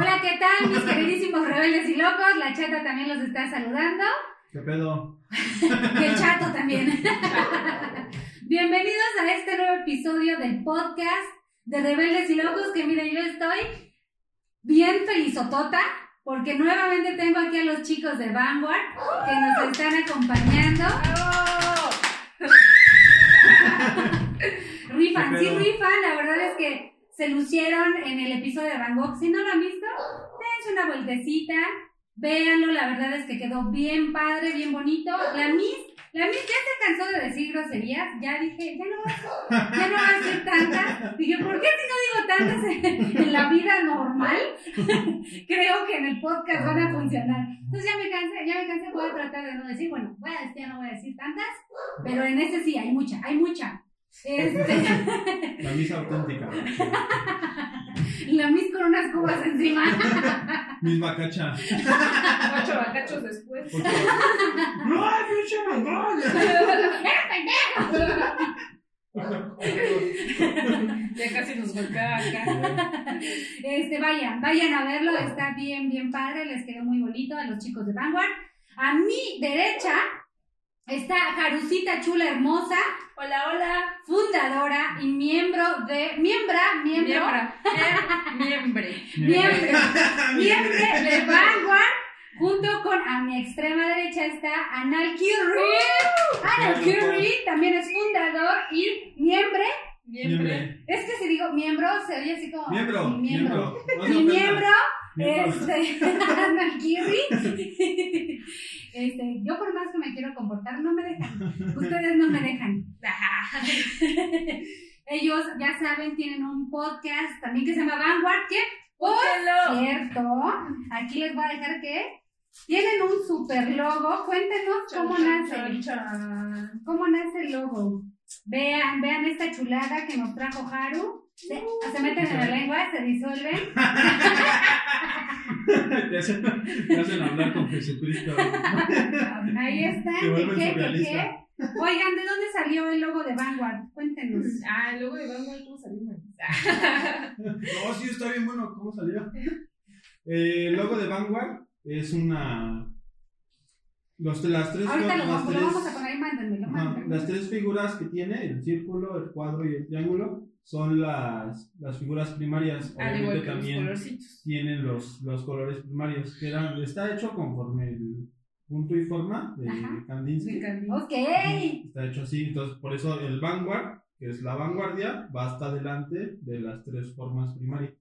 Hola, ¿qué tal, mis queridísimos rebeldes y locos? La chata también los está saludando. ¿Qué pedo? El chato también. Bienvenidos a este nuevo episodio del podcast de Rebeldes y Locos. Que miren, yo estoy bien felizotota porque nuevamente tengo aquí a los chicos de Vanguard que nos están acompañando. rifan, ¿Qué sí rifan, la verdad es que se lucieron en el episodio de Van Gogh. Si no lo han visto, dense una vueltecita, véanlo, la verdad es que quedó bien padre, bien bonito. La Miss, la Miss ya se cansó de decir groserías, ya dije, ya no ya no va a decir tantas. Dije, ¿por qué si no digo tantas en la vida normal? Creo que en el podcast van a funcionar. Entonces ya me cansé, ya me cansé, voy a tratar de no decir, bueno, voy a, ya no voy a decir tantas, pero en este sí, hay mucha, hay mucha. Este, La misa auténtica. la Miss con unas cubas encima. Misma cacha. Ocho bacachos después. ¡No, pinche mongol! Ya casi nos golpea acá. Este, vayan, vayan a verlo, está bien, bien padre, les quedó muy bonito a los chicos de Vanguard. A mi derecha está Carucita Chula Hermosa, Hola, hola. fundadora y miembro de, miembra, miembro, Miembre. miembro, miembro de Vanguard, junto con a mi extrema derecha está Anal Curry. Anal Curry también es fundador y miembro. Miembre. Es que si digo miembro, se oye así como Miembro, mi miembro Miembro. Este, Ana. Este, yo por más que me quiero comportar, no me dejan. Ustedes no me dejan. Ellos, ya saben, tienen un podcast también que se llama Vanguard, que, por cierto, aquí les voy a dejar que tienen un super logo. Cuéntenos cómo nace. Chan, chan. ¿Cómo nace el logo? Vean, vean esta chulada que nos trajo Haru. Se, se meten en la lengua, se disuelven. Te hacen, te hacen hablar con Jesucristo. Ahí está. Oigan, ¿de dónde salió el logo de Vanguard? Cuéntenos. Ah, luego de Vanguard, ¿cómo salimos? No, sí, está bien bueno. ¿Cómo salió? Eh, el logo de Vanguard es una. Los, las tres, Ahorita lo, las vamos- lo tres- vamos a poner Ajá, mándenmelo. Las tres figuras que tiene, el círculo, el cuadro y el triángulo, son las, las figuras primarias. Al Obviamente igual que los también tienen los, los colores primarios, que eran, está hecho conforme el punto y forma de. Kandinsky. Ok. Está hecho así, entonces por eso el vanguard, que es la vanguardia, va hasta delante de las tres formas primarias.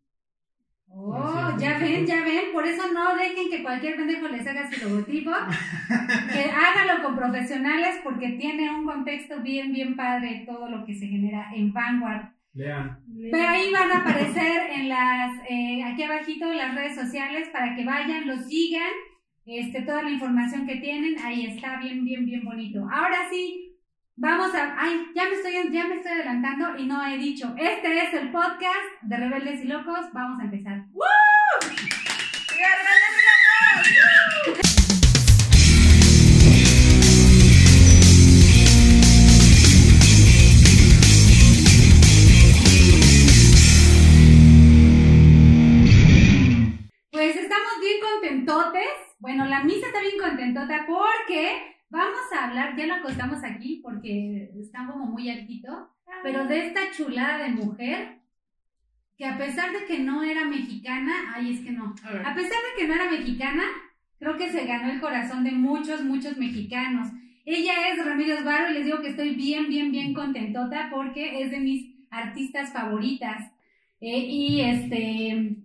Oh, ya ven, ya ven. Por eso no dejen que cualquier pendejo les haga su logotipo. que hágalo con profesionales porque tiene un contexto bien, bien padre todo lo que se genera en Vanguard. Lean. Pero ahí van a aparecer en las, eh, aquí abajito las redes sociales para que vayan, lo sigan, este, toda la información que tienen, ahí está bien, bien, bien bonito. Ahora sí, vamos a, ay, ya me estoy, ya me estoy adelantando y no he dicho, este es el podcast de Rebeldes y Locos, vamos a empezar. Pues Bueno, la misa está bien contentota porque vamos a hablar, ya lo acostamos aquí porque está como muy altito, pero de esta chulada de mujer que a pesar de que no era mexicana, ay, es que no, A pesar de que no era mexicana, creo que se ganó el corazón de muchos, muchos mexicanos. Ella es Remedios Varo y les digo que estoy bien, bien, bien contentota porque es de mis artistas favoritas. Eh, y este,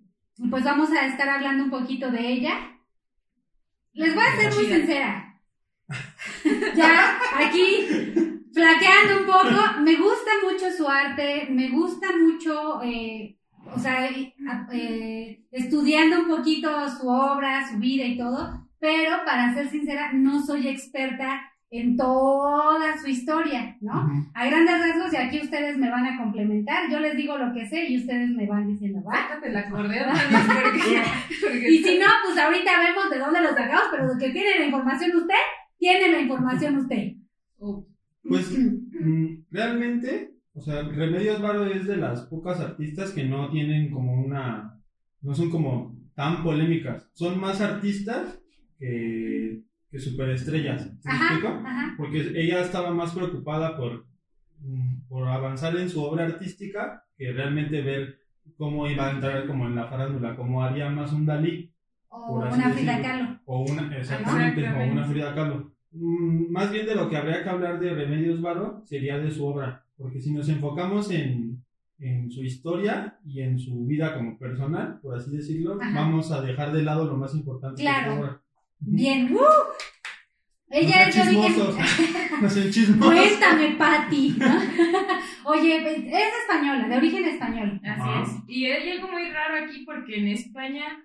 pues vamos a estar hablando un poquito de ella. Les voy a ser muy sincera. ya, aquí, flaqueando un poco, me gusta mucho su arte, me gusta mucho, eh, o sea, eh, eh, estudiando un poquito su obra, su vida y todo, pero para ser sincera, no soy experta en toda su historia, ¿no? A grandes rasgos, y aquí ustedes me van a complementar, yo les digo lo que sé y ustedes me van diciendo, ¿va? Sácate porque, porque Y si no, pues ahorita vemos de dónde lo sacamos, pero lo que tiene la información usted, tiene la información usted. Oh, Pues mm, realmente, o sea, Remedios Varo es de las pocas artistas que no tienen como una, no son como tan polémicas. Son más artistas que, que superestrellas. ¿Sí me Ajá, explico? ajá. Porque ella estaba más preocupada por, mm, por avanzar en su obra artística que realmente ver cómo iba a entrar como en la farándula, como haría más un Dalí O una Frida. Kahlo. o una, exactamente, o una Frida Kahlo. Mm, Más bien de lo que habría que hablar de Remedios Varo sería de su obra, porque si nos enfocamos en, en su historia y en su vida como personal, por así decirlo, Ajá. vamos a dejar de lado lo más importante de Claro. su obra. Bien. ¡Uh! No Ella es de sean origen. chismosos, no chismosos. Cuéntame, Patti. ¿no? Oye, pues, es española, de origen español. Así es. Y hay algo muy raro aquí porque en España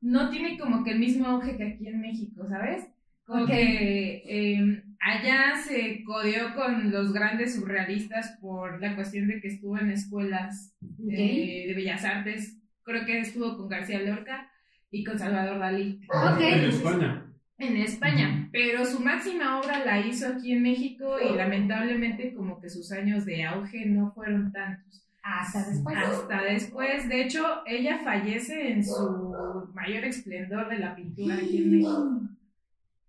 no tiene como que el mismo auge que aquí en México, ¿sabes? Como que eh, allá se codeó con los grandes surrealistas por la cuestión de que estuvo en escuelas eh, de bellas artes. Creo que estuvo con García Lorca y con Salvador Dalí. Ok. En España. En España, pero su máxima obra la hizo aquí en México y lamentablemente como que sus años de auge no fueron tantos. Hasta después. Hasta después, de hecho, ella fallece en su mayor esplendor de la pintura aquí en México.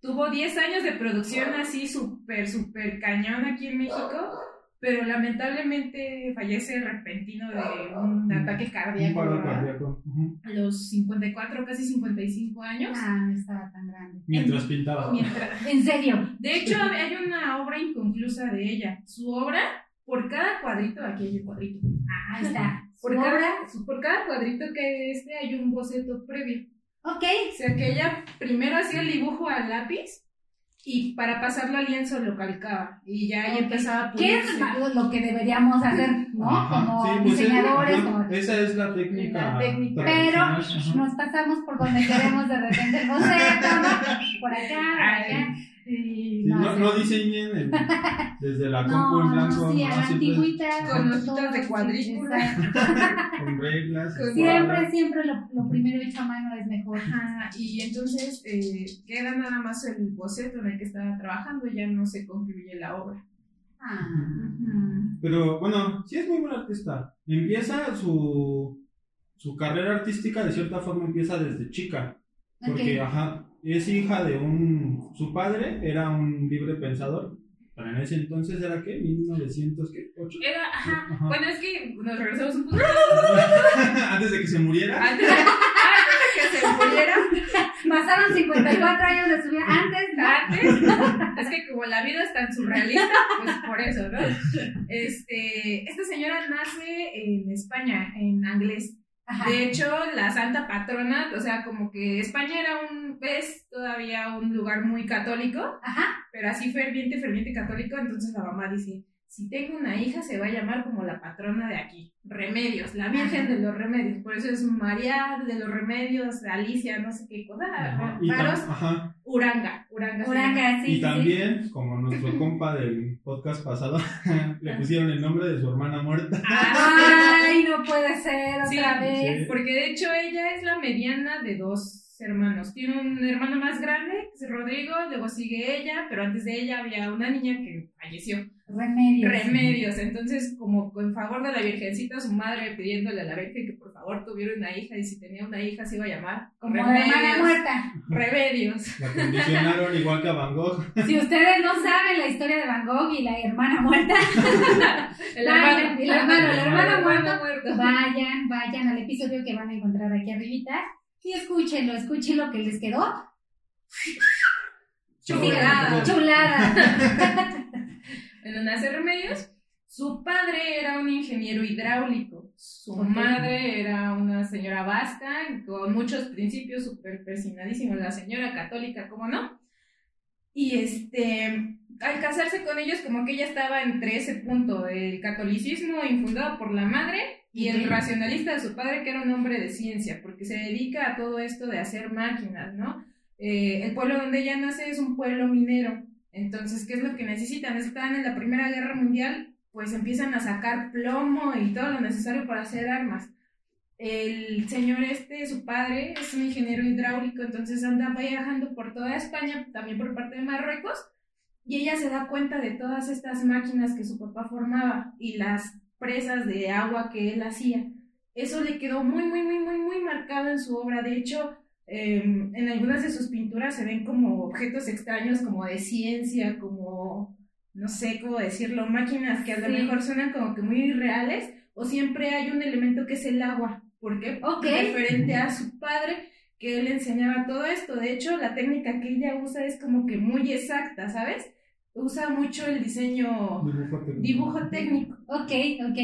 Tuvo 10 años de producción así súper, súper cañón aquí en México, pero lamentablemente fallece repentino de un ataque Un cardíaco ¿verdad? cardíaco. A los 54, casi 55 años. Ah, no estaba tan grande. Mientras pintaba. Mientras, En serio. De hecho, hay una obra inconclusa de ella. Su obra, por cada cuadrito, aquí hay un cuadrito. Ah, ahí está. Por Su cada, obra. su- por cada cuadrito que este hay un boceto previo. Ok. O sea que ella primero hacía el dibujo al lápiz y para pasarlo al lienzo lo calcaba. Y ya ahí empezaba a ¿Qué es lo- que deberíamos hacer, no? Ajá. Como Sí, pues es- diseñadores. como- Esa es la técnica. La técnica. Pero ajá. nos pasamos por donde queremos de repente el boceto, ¿no? Por acá, por acá. Sí, no no, no diseñen el- desde la compu en blanco, sí, a la antigüita. Con hojitas de cuadrícula. con reglas. Con- Siempre, siempre lo, lo primero hecho a mano es mejor. Ajá, y entonces eh, queda nada más el boceto en el que estaba trabajando y ya no se concluye la obra. Ah, Pero bueno, sí es muy buen artista. Empieza su, su carrera artística, de cierta forma, empieza desde chica. Porque, ok. ajá, es hija de un. Su padre era un libre pensador. Pero en ese entonces era qué? ¿1908? Era, ajá, Ajá. bueno, es que nos regresamos un poco Antes de que se muriera. antes de, antes de que se muriera, Pasaron 54 años de su vida antes. ¿no? antes, es que como la vida es tan surrealista, pues por eso, ¿no? Este, esta señora nace en España, en Anglés. Ajá. De hecho, la santa patrona, o sea, como que España era un, es todavía un lugar muy católico, Ajá. pero así ferviente, ferviente católico, entonces la mamá dice, si tengo una hija se va a llamar como la patrona de aquí, Remedios, la Virgen Ajá. de los Remedios, por eso es María de los Remedios, Alicia, no sé qué cosa, Ajá. Ajá. Uranga, Uranga. sí. y sí, también, como nuestro compa del podcast pasado, le pusieron el nombre de su hermana muerta. Ay, no puede ser otra sí. vez. Porque de hecho ella es la mediana de dos hermanos. Tiene un hermano más grande, que es Rodrigo, luego sigue ella, pero antes de ella había una niña que falleció. Remedios. Remedios. Entonces, como en favor de la Virgencita, su madre pidiéndole a la Virgen que por favor tuviera una hija y si tenía una hija se iba a llamar Como hermana muerta. Remedios. La condicionaron igual que a Van Gogh. Si ustedes no saben la historia de Van Gogh y la hermana muerta, El Vayan, hermano, el hermano, el hermano muerto. muerto. vayan, vayan al episodio que van a encontrar aquí arribita y escúchenlo, escuchen lo que les quedó. Chulada. Chulada. En donde nace Remedios, su padre era un ingeniero hidráulico, su madre era una señora vasca con muchos principios súper persinadísimos, la señora católica, ¿cómo no? Y este, al casarse con ellos, como que ella estaba entre ese punto, el catolicismo infundado por la madre y el racionalista de su padre, que era un hombre de ciencia, porque se dedica a todo esto de hacer máquinas, ¿no? Eh, el pueblo donde ella nace es un pueblo minero. Entonces, ¿qué es lo que necesitan? Estaban en la Primera Guerra Mundial, pues empiezan a sacar plomo y todo lo necesario para hacer armas. El señor este, su padre, es un ingeniero hidráulico, entonces anda viajando por toda España, también por parte de Marruecos, y ella se da cuenta de todas estas máquinas que su papá formaba y las presas de agua que él hacía. eso le quedó muy, muy, muy, muy, muy marcado en su obra. De hecho, eh, en algunas de sus pinturas se ven como objetos extraños, como de ciencia, como, no sé cómo decirlo, máquinas que a lo Sí. mejor suenan como que muy irreales, o siempre hay un elemento que es el agua. ¿Por qué? Ok. Referente a su padre, que él enseñaba todo esto. De hecho, la técnica que ella usa es como que muy exacta, ¿sabes? Usa mucho el diseño, Dibujo técnico. dibujo técnico. Ok, ok.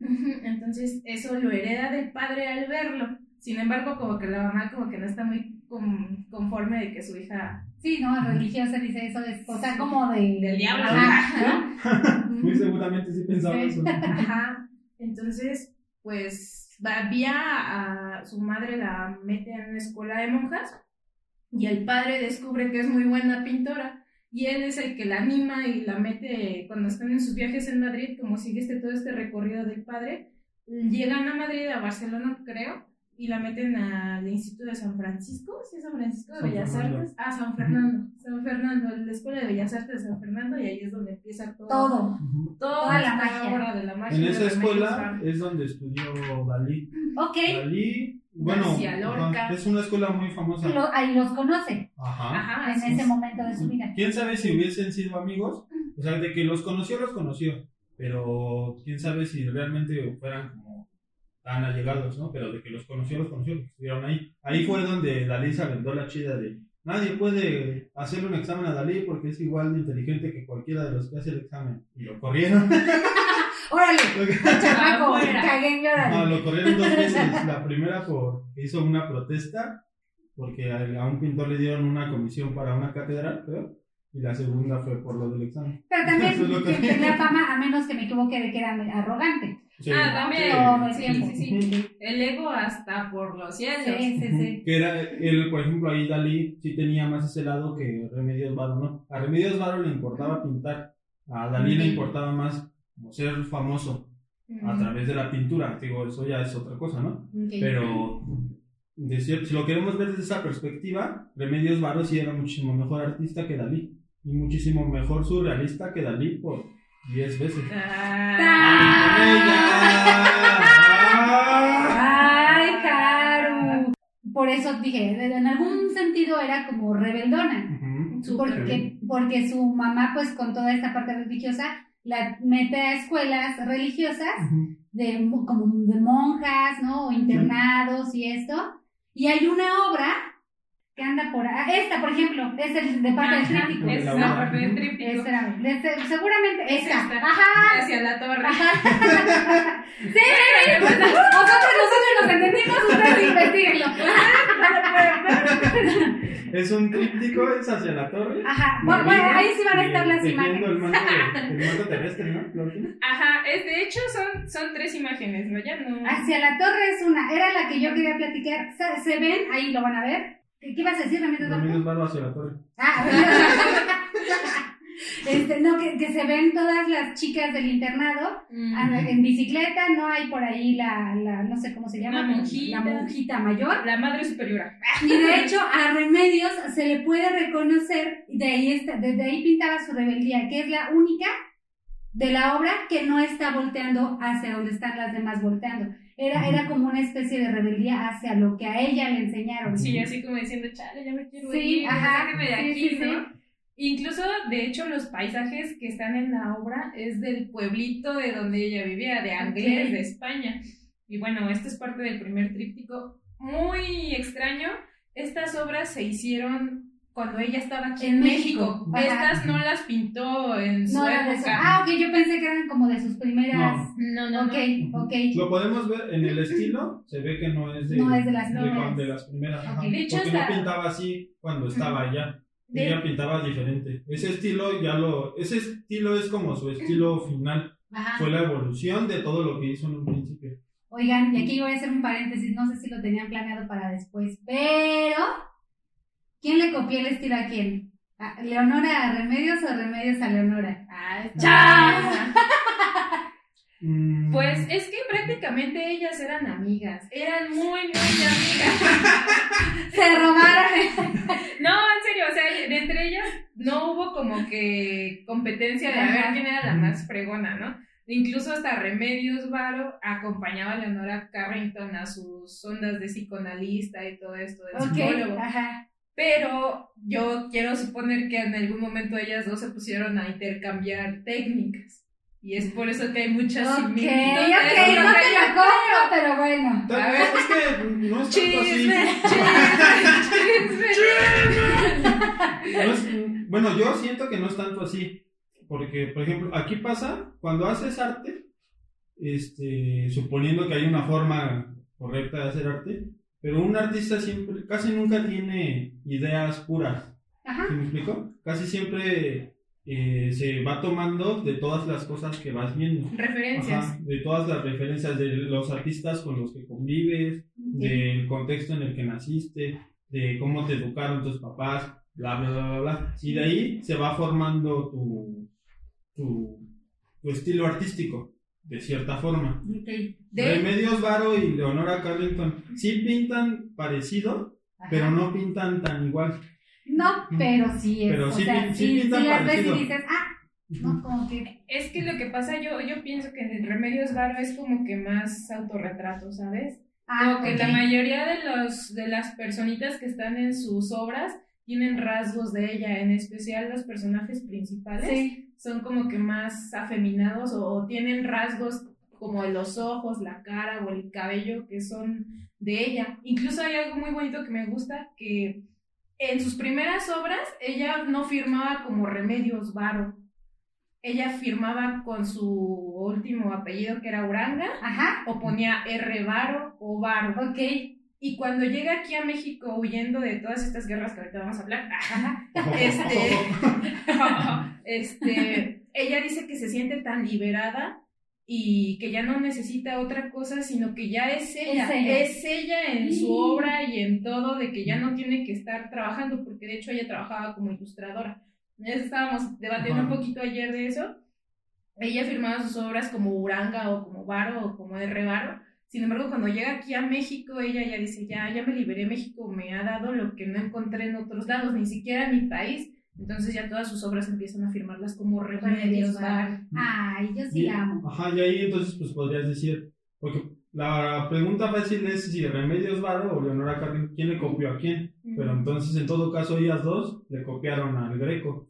Entonces, eso lo hereda del padre al verlo. Sin embargo, como que la mamá como que no está muy con- conforme de que su hija... Sí, no, religiosa dice eso, es cosa como de... Del diablo. Ajá, ¿no? Muy seguramente sí pensaba Sí. eso. Ajá. Entonces, pues, va vía a su madre la mete en una escuela de monjas y el padre descubre que es muy buena pintora y él es el que la anima y la mete cuando están en sus viajes en Madrid, como sigue este, todo este recorrido del padre. Llegan a Madrid, a Barcelona, creo, y la meten al Instituto de San Francisco, ¿sí es San Francisco de San Bellas Fernando. Artes? Ah, San Fernando, San Fernando, la Escuela de Bellas Artes de San Fernando, y ahí es donde empieza todo. Todo. Toda Toda la magia. obra de la magia. En esa escuela es donde estudió Dalí. Ok, Dalí, bueno, García Lorca. ajá, es una escuela muy famosa. lo- ahí los conoce Ajá. Ajá, en así ese es. momento de su vida. ¿Quién sabe si hubiesen sido amigos? O sea, de que los conoció, los conoció. Pero quién sabe si realmente fueran como tan allegados, ¿no? Pero de que los conoció, los conoció, estuvieron ahí. Ahí fue donde Dalí se aventó la chida de nadie puede hacerle un examen a Dalí porque es igual de inteligente que cualquiera de los que hace el examen. Y lo corrieron. Órale, chamaco, Afuera. caguen y No, lo corrieron dos veces. La primera por hizo una protesta porque a, a un pintor le dieron una comisión para una catedral, creo. Y la segunda fue por lo del examen. Pero también Eso es lo que- tenía fama, a menos que me equivoque, de que era arrogante. Sí. Ah, también. Sí, sí, sí. El ego hasta por los cielos. Sí, sí, sí. Que era, él, por ejemplo, ahí Dalí sí tenía más ese lado que Remedios Varo, ¿no? A Remedios Varo le importaba pintar, a Dalí le importaba más como ser famoso a través de la pintura. Digo, eso ya es otra cosa, ¿no? Pero, de cierto, si lo queremos ver desde esa perspectiva, Remedios Varo sí era muchísimo mejor artista que Dalí. Y muchísimo mejor surrealista que Dalí por 10 veces. Ah. Ay, Haru. Por eso dije, en algún sentido era como rebeldona. Porque, porque su mamá, pues con toda esta parte religiosa, la mete a escuelas religiosas, de, mo- como de monjas, ¿no? O internados y esto. Y hay una obra que anda por ahí. Esta, por ejemplo, es el de parte del Ajá, tríptico. Es La parte del tríptico. Esta era- de seguramente Es esta. esta. Ajá. Hacia la torre. Ajá. sí, pues, nosotros, nosotros nos entendimos, ustedes investiguenlo. Es un tríptico, es hacia la torre. Ajá. Bueno, bueno, ahí sí van a estar las imágenes. El manto, de- el manto terrestre, ¿no? Ajá, es, de hecho son, son tres imágenes, ¿no? Ya no. Hacia la torre es una, era la que yo quería platicar. Se, se ven, ahí lo van a ver. ¿Qué, ibas a decir, Ramírez Barco? Remedios Varo hacia la torre. Ah, este, no, que, que se ven todas las chicas del internado Mm. en bicicleta, no hay por ahí la, la no sé cómo se llama, La monjita. la monjita mayor. La madre superiora. Y de hecho a Remedios se le puede reconocer, de ahí está, desde ahí pintaba su rebeldía, que es la única de la obra que no está volteando hacia donde están las demás volteando. Era, era como una especie de rebeldía hacia lo que a ella le enseñaron. Sí, así como diciendo, chale, ya me quiero Sí, ir, ajá, de sí, aquí, sí, ¿no? Incluso, de hecho, los paisajes que están en la obra es del pueblito de donde ella vivía, de Anglés, Ok. de España. Y bueno, este es parte del primer tríptico. Muy extraño. Estas obras se hicieron cuando ella estaba aquí en, En México. México, ajá. Estas no las pintó en su No era de eso. época. Ah, ok, yo pensé que eran como de sus primeras. No, no, ok, no. ok. Lo podemos ver en el estilo, se ve que no es de, No es de las de, primeras. de las primeras. ajá. Ok. De hecho, Porque hasta- no pintaba así cuando estaba allá. De- Ella pintaba diferente. Ese estilo ya lo. Ese estilo es como su estilo final. Ajá. Fue la evolución de todo lo que hizo en un principio. Oigan, y aquí voy a hacer un paréntesis, no sé si lo tenían planeado para después, pero ¿quién le copió el estilo a quién? ¿A ¿Leonora a Remedios o Remedios a Leonora? Ah. Mm, Pues es que prácticamente ellas eran amigas, eran muy, muy amigas. Se robaron. No, en serio, o sea, de entre ellas no hubo como que competencia de a ver quién era la más fregona, ¿no? Incluso hasta Remedios Varo acompañaba a Leonora Carrington a sus ondas de psicoanalista y todo esto del Ok, psicólogo. ajá. Pero yo quiero suponer que en algún momento ellas dos se pusieron a intercambiar técnicas. Y es por eso que hay muchas Ok, ok, similitudes. no te la compro, pero bueno. Tal A vez ver. es que no es tanto así. Chisme, chisme, chisme. No es- bueno, yo siento que no es tanto así. Porque, por ejemplo, aquí pasa, cuando haces arte, este, suponiendo que hay una forma correcta de hacer arte, pero un artista siempre, casi nunca tiene ideas puras. Ajá. ¿Sí me explico? Casi siempre eh, se va tomando de todas las cosas que vas viendo. Referencias. Ajá, de todas las referencias de los artistas con los que convives, del contexto en el que naciste, de cómo te educaron tus papás, bla, bla, bla, bla, bla. Y de ahí se va formando tu, tu, tu estilo artístico, de cierta forma. De- Remedios Varo y Leonora Carrington sí pintan parecido, Ajá. pero no pintan tan igual. No, pero sí es. Pero o sí sea, sí sí, sí pintan las ves y dices, ah, no, como que. Es que lo que pasa, yo, yo pienso que en el Remedios Varo es como que más autorretrato, ¿sabes? Ah, Como que la mayoría de, los, de las personitas que están en sus obras tienen rasgos de ella, en especial los personajes principales. Sí. son como que más afeminados o, o tienen rasgos como de los ojos, la cara o el cabello que son de ella. Incluso hay algo muy bonito que me gusta que en sus primeras obras ella no firmaba como Remedios Varo. Ella firmaba con su último apellido que era Uranga Ajá. o ponía R Varo o Varo. Ok. Y cuando llega aquí a México huyendo de todas estas guerras que ahorita vamos a hablar, Ajá. Este, este, ella dice que se siente tan liberada y que ya no necesita otra cosa, sino que ya es ella, Es ella. es ella en Sí. su obra y en todo, de que ya no tiene que estar trabajando, porque de hecho ella trabajaba como ilustradora. Ya estábamos debatiendo Ajá. un poquito ayer de eso. Ella firmaba sus obras como Uranga o como Varo o como R. Varo. Sin embargo, cuando llega aquí a México, ella ya dice, ya, ya me liberé, México me ha dado lo que no encontré en otros lados, ni siquiera en mi país. Entonces ya todas sus obras empiezan a firmarlas como Remedios Varo. Ay, yo sí amo. Ajá, y ahí entonces pues podrías decir, porque la pregunta fácil es si Remedios Varo o Leonora Carrington, ¿quién le copió a quién? Pero entonces en todo caso ellas dos le copiaron al Greco.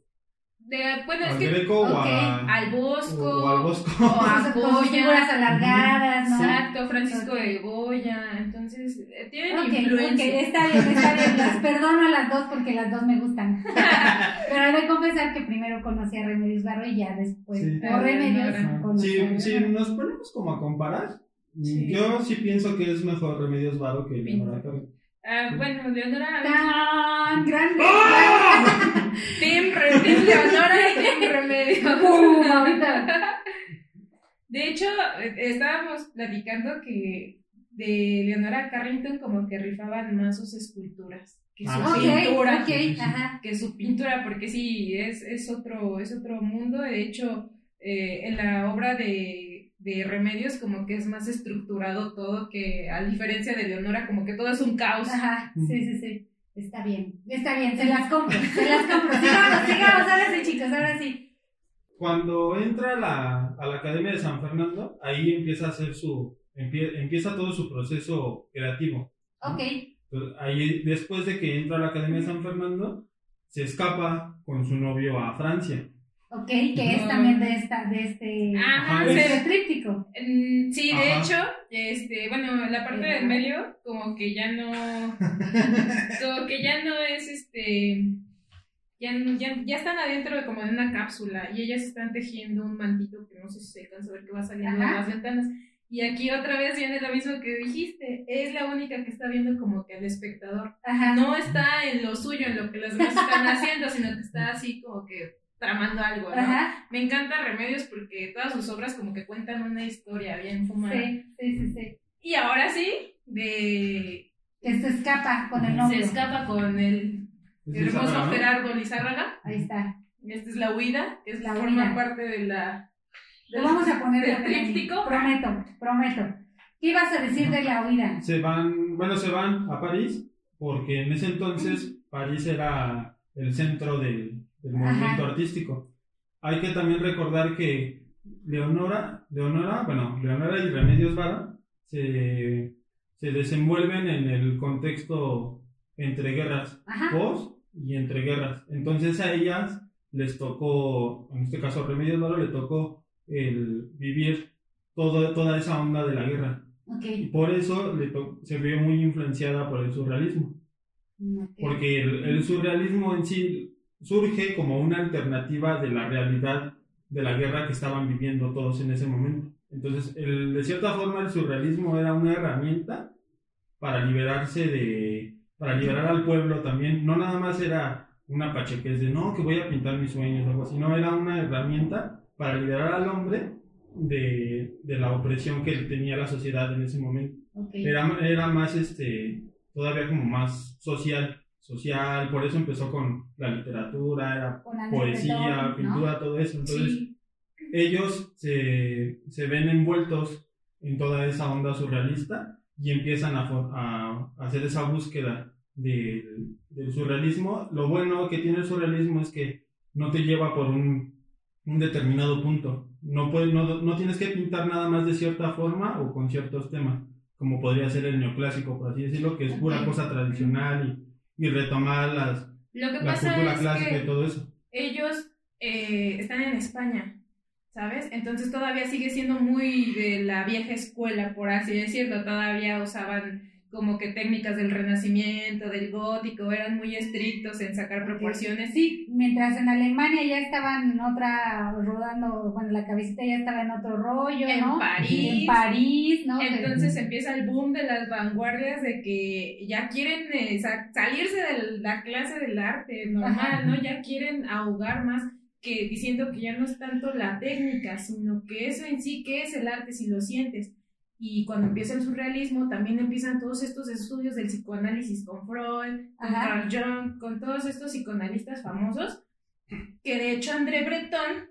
De, bueno, es que Greco o, ok, a, al Bosco, o al Bosco. o a sus figuras Goya, alargadas, ¿no? exacto, Francisco de Goya, entonces eh, tienen Ok, ok, influencia. está bien, está bien. Las perdono a las dos porque las dos me gustan. Pero he de confesar que primero conocí a Remedios Barro y ya después, Sí. por Remedios, conocí Si, a si Leonora. nos ponemos como a comparar, Sí. yo sí pienso que es mejor Remedios Varo que Leonora Ah, bueno, Leonora, ¡Tan grande! Team Remedios, Leonora y Team Remedios. ¡Pum! Ahorita. De hecho, eh, estábamos platicando que de Leonora Carrington como que rifaban más sus esculturas que su Ah, pintura. Que su pintura, porque sí, es, es, otro, es otro mundo. De hecho, eh, en la obra de, de Remedios como que es más estructurado todo, que a diferencia de Leonora como que todo es un caos. Ajá, sí, sí, sí. Está bien, está bien, se las compro, se las compro. Sigamos, sigamos, ahora sí, chicos, ahora sí. Cuando entra a la, a la Academia de San Fernando, ahí empieza a hacer su, empie- empieza todo su proceso creativo. Ok, Entonces, ahí, después de que entra a la Academia de San Fernando, se escapa con su novio a Francia. Ok, que es también de esta, de este, Ajá, de es- este tríptico. Mm, Sí, de Ajá. hecho, este, bueno, la parte del medio como que ya no, como que ya no es este, ya, ya, ya están adentro de como de una cápsula y ellas están tejiendo un mantito que no sé si se alcanza a ver que va saliendo de las ventanas. Y aquí otra vez viene lo mismo que dijiste, es la única que está viendo como que al espectador. Ajá. No está en lo suyo, en lo que las demás están haciendo, sino que está así como que tramando algo, ¿no? Ajá, Me encanta Remedios porque todas sus obras como que cuentan una historia bien fumada. sí, sí, sí, sí. Y ahora sí, de Que se escapa con el novio. se escapa con el Es hermoso. Gerardo Lizárraga. Ahí está. Esta es la huida, que es La forma huida. parte de la Lo vamos a poner de tríptico. Prometo, prometo. ¿Qué ibas a decir de la huida? Se van, bueno, se van a París, porque en ese entonces París era el centro del, del movimiento Ajá. artístico. Hay que también recordar que Leonora, Leonora, bueno, Leonora y Remedios Vara se, se desenvuelven en el contexto entre guerras Ajá. post y entre guerras. Entonces a ellas les tocó, en este caso a Remedios Vara le tocó el vivir todo, toda esa onda de la guerra. Y por eso le se vio muy influenciada por el surrealismo. Ok. Porque el, el surrealismo en sí surge como una alternativa de la realidad de la guerra que estaban viviendo todos en ese momento. Entonces, el- de cierta forma, el surrealismo era una herramienta para liberarse de, para liberar al pueblo también. No nada más era una pachequez de, no, que voy a pintar mis sueños o algo así, no, era una herramienta para liberar al hombre de, de la opresión que tenía la sociedad en ese momento era, era más, este, todavía como más social, social, por eso empezó con la literatura, André poesía, ¿no? pintura, todo eso. Entonces, Sí, ellos se, se ven envueltos en toda esa onda surrealista y empiezan a, a hacer esa búsqueda del, del surrealismo. Lo bueno que tiene el surrealismo es que no te lleva por un, un determinado punto. No, puedes, no, no tienes que pintar nada más de cierta forma o con ciertos temas, como podría ser el neoclásico, por así decirlo, que es pura cosa tradicional y, y retomar las, Lo que la pasa cultura es clásica que y todo eso. ellos eh, están en España, ¿sabes? Entonces todavía sigue siendo muy de la vieja escuela, por así decirlo. Todavía usaban como que técnicas del renacimiento, del gótico, eran muy estrictos en sacar proporciones. Sí, mientras en Alemania ya estaban en otra, rodando, bueno, la cabecita ya estaba en otro rollo, En ¿no? París. En París, ¿no? Entonces empieza el boom de las vanguardias de que ya quieren eh, sa- salirse de la clase del arte normal, Ajá. ¿no? Ya quieren ahogar más que diciendo que ya no es tanto la técnica, sino que eso en sí, ¿qué es el arte si lo sientes? Y cuando empieza el surrealismo, también empiezan todos estos estudios del psicoanálisis con Freud, con Ajá. Carl Jung, con todos estos psicoanalistas famosos, que de hecho André Breton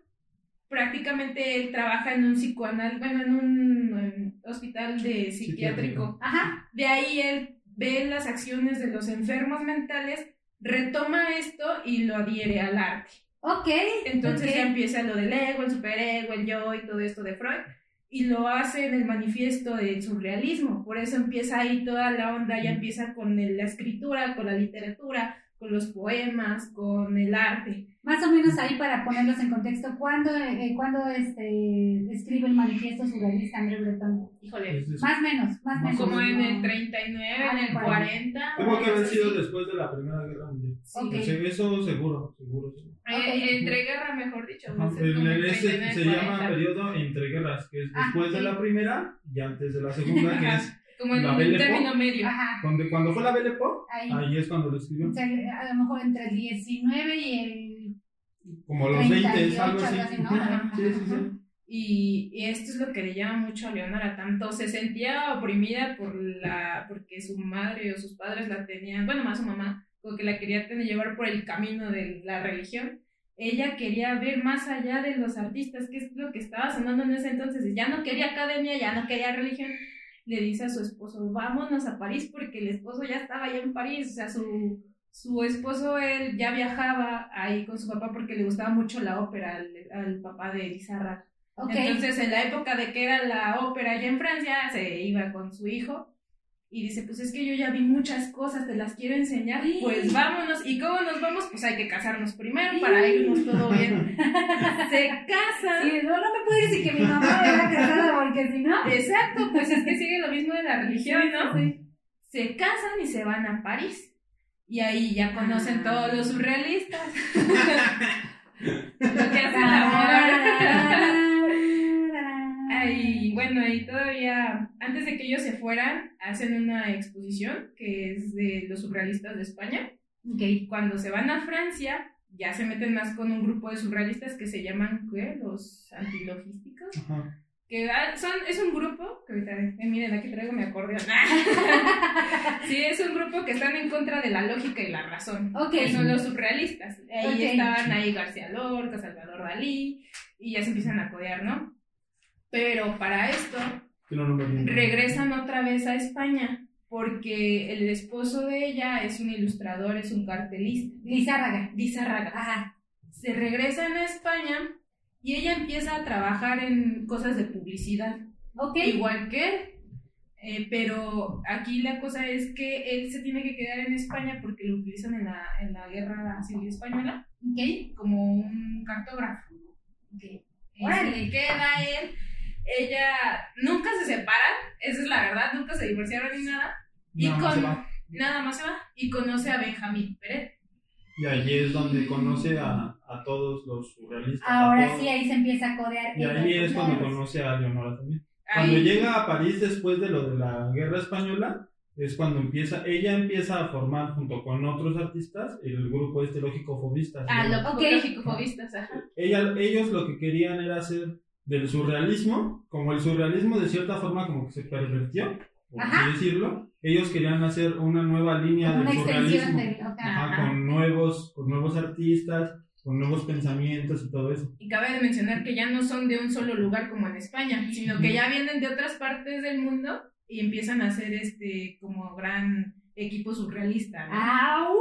prácticamente él trabaja en un psicoanal, bueno, en un en hospital de psiquiátrico. Ajá, De ahí él ve las acciones de los enfermos mentales, retoma esto y lo adhiere al arte. ok. Entonces ok. ya empieza lo del ego, el superego, el yo y todo esto de Freud. Y lo hace en el manifiesto del surrealismo. Por eso empieza ahí toda la onda, ya empieza con el- la escritura, con la literatura, con los poemas, con el arte. Más o menos ahí para ponerlos en contexto, ¿cuándo, eh, ¿cuándo este, escribe el manifiesto surrealista André Breton? Híjole, Es- Más o menos, más menos. como en el 39, en el Ah, 40. Tuvo que haber sido después de la Primera Guerra Mundial. Sí. Ok. Sí, Eso seguro, seguro. seguro. Eh, Ok. entre guerra, mejor dicho. Pues, es el- como el- el ese 39, se llama 40. periodo entre guerras, que es Ah, después de sí. la primera y antes de la segunda, que es Como en la un Belle término medio. Ajá, cuando, cuando fue la Belle Époque, ahí. ahí es cuando lo escribió. O sea, a lo mejor entre el 19 y el... Como los 20, 38, algo así. algo así, ¿no? Ajá, Sí, sí, sí. Y, y esto es lo que le llama mucho a Leonora, tanto se sentía oprimida por la, porque su madre o sus padres la tenían, bueno, más su mamá, como que la quería tener, llevar por el camino de la religión. Ella quería ver más allá de los artistas, que es lo que estaba sonando en ese entonces. Ya no quería academia, ya no quería religión. Le dice a su esposo, vámonos a París, porque el esposo ya estaba allá en París. O sea, su, su esposo, él ya viajaba ahí con su papá porque le gustaba mucho la ópera al, al papá de Lizarra. Ok, Entonces, en la época de que era la ópera allá en Francia, se iba con su hijo y dice, pues es que yo ya vi muchas cosas, te las quiero enseñar, Sí. pues vámonos. ¿Y cómo nos vamos? Pues hay que casarnos primero para irnos todo bien. se casan. Sí, no, no me puedes decir que mi mamá era casada porque si no... Exacto, pues es que sigue lo mismo de la religión, ¿no? Sí. Se casan y se van a París. Y ahí ya conocen Ah. todos los surrealistas. lo que hace el Ay, bueno, y todavía, antes de que ellos se fueran, hacen una exposición que es de los surrealistas de España. Ok. Cuando se van a Francia, ya se meten más con un grupo de surrealistas que se llaman, ¿qué? Los antilogísticos. Ajá. Que ah, son, es un grupo, que ahorita, eh, miren, aquí traigo mi acordeón. sí, es un grupo que están en contra de la lógica y la razón. Ok. Que son los surrealistas. Ahí Ok. estaban ahí García Lorca, Salvador Dalí, y ya se empiezan a codear, ¿no? Pero para esto no regresan otra vez a España, porque el esposo de ella es un ilustrador, es un cartelista. Lizárraga. Lizárraga. Ajá. Se regresan a España y ella empieza a trabajar en cosas de publicidad, Ok. igual que él. Eh, pero aquí la cosa es que él se tiene que quedar en España porque lo utilizan en la, en la guerra civil española Ok. como un cartógrafo. Se le queda a él. Ella nunca se separan, esa es la verdad, nunca se divorciaron ni nada. Y Nada más con- se va. Nada más se va y conoce a Benjamín Pérez. Y allí es donde conoce a, a todos los surrealistas. Ahora sí, ahí se empieza a codear. Y ahí es cuando conoce a Leonora también. Cuando llega a París después de lo de la guerra española, es cuando empieza, ella empieza a formar junto con otros artistas el grupo este lógico fobistas, ajá. Ella, ellos lo que querían era hacer del surrealismo, como el surrealismo de cierta forma como que se pervertió, por Ajá. así decirlo, ellos querían hacer una nueva línea del surrealismo, del. ok. Ajá, Ajá. con nuevos, con nuevos artistas, con nuevos pensamientos y todo eso. Y cabe de mencionar que ya no son de un solo lugar como en España, sino que ya vienen de otras partes del mundo y empiezan a hacer este como gran equipo surrealista. ¿no? ¡Au!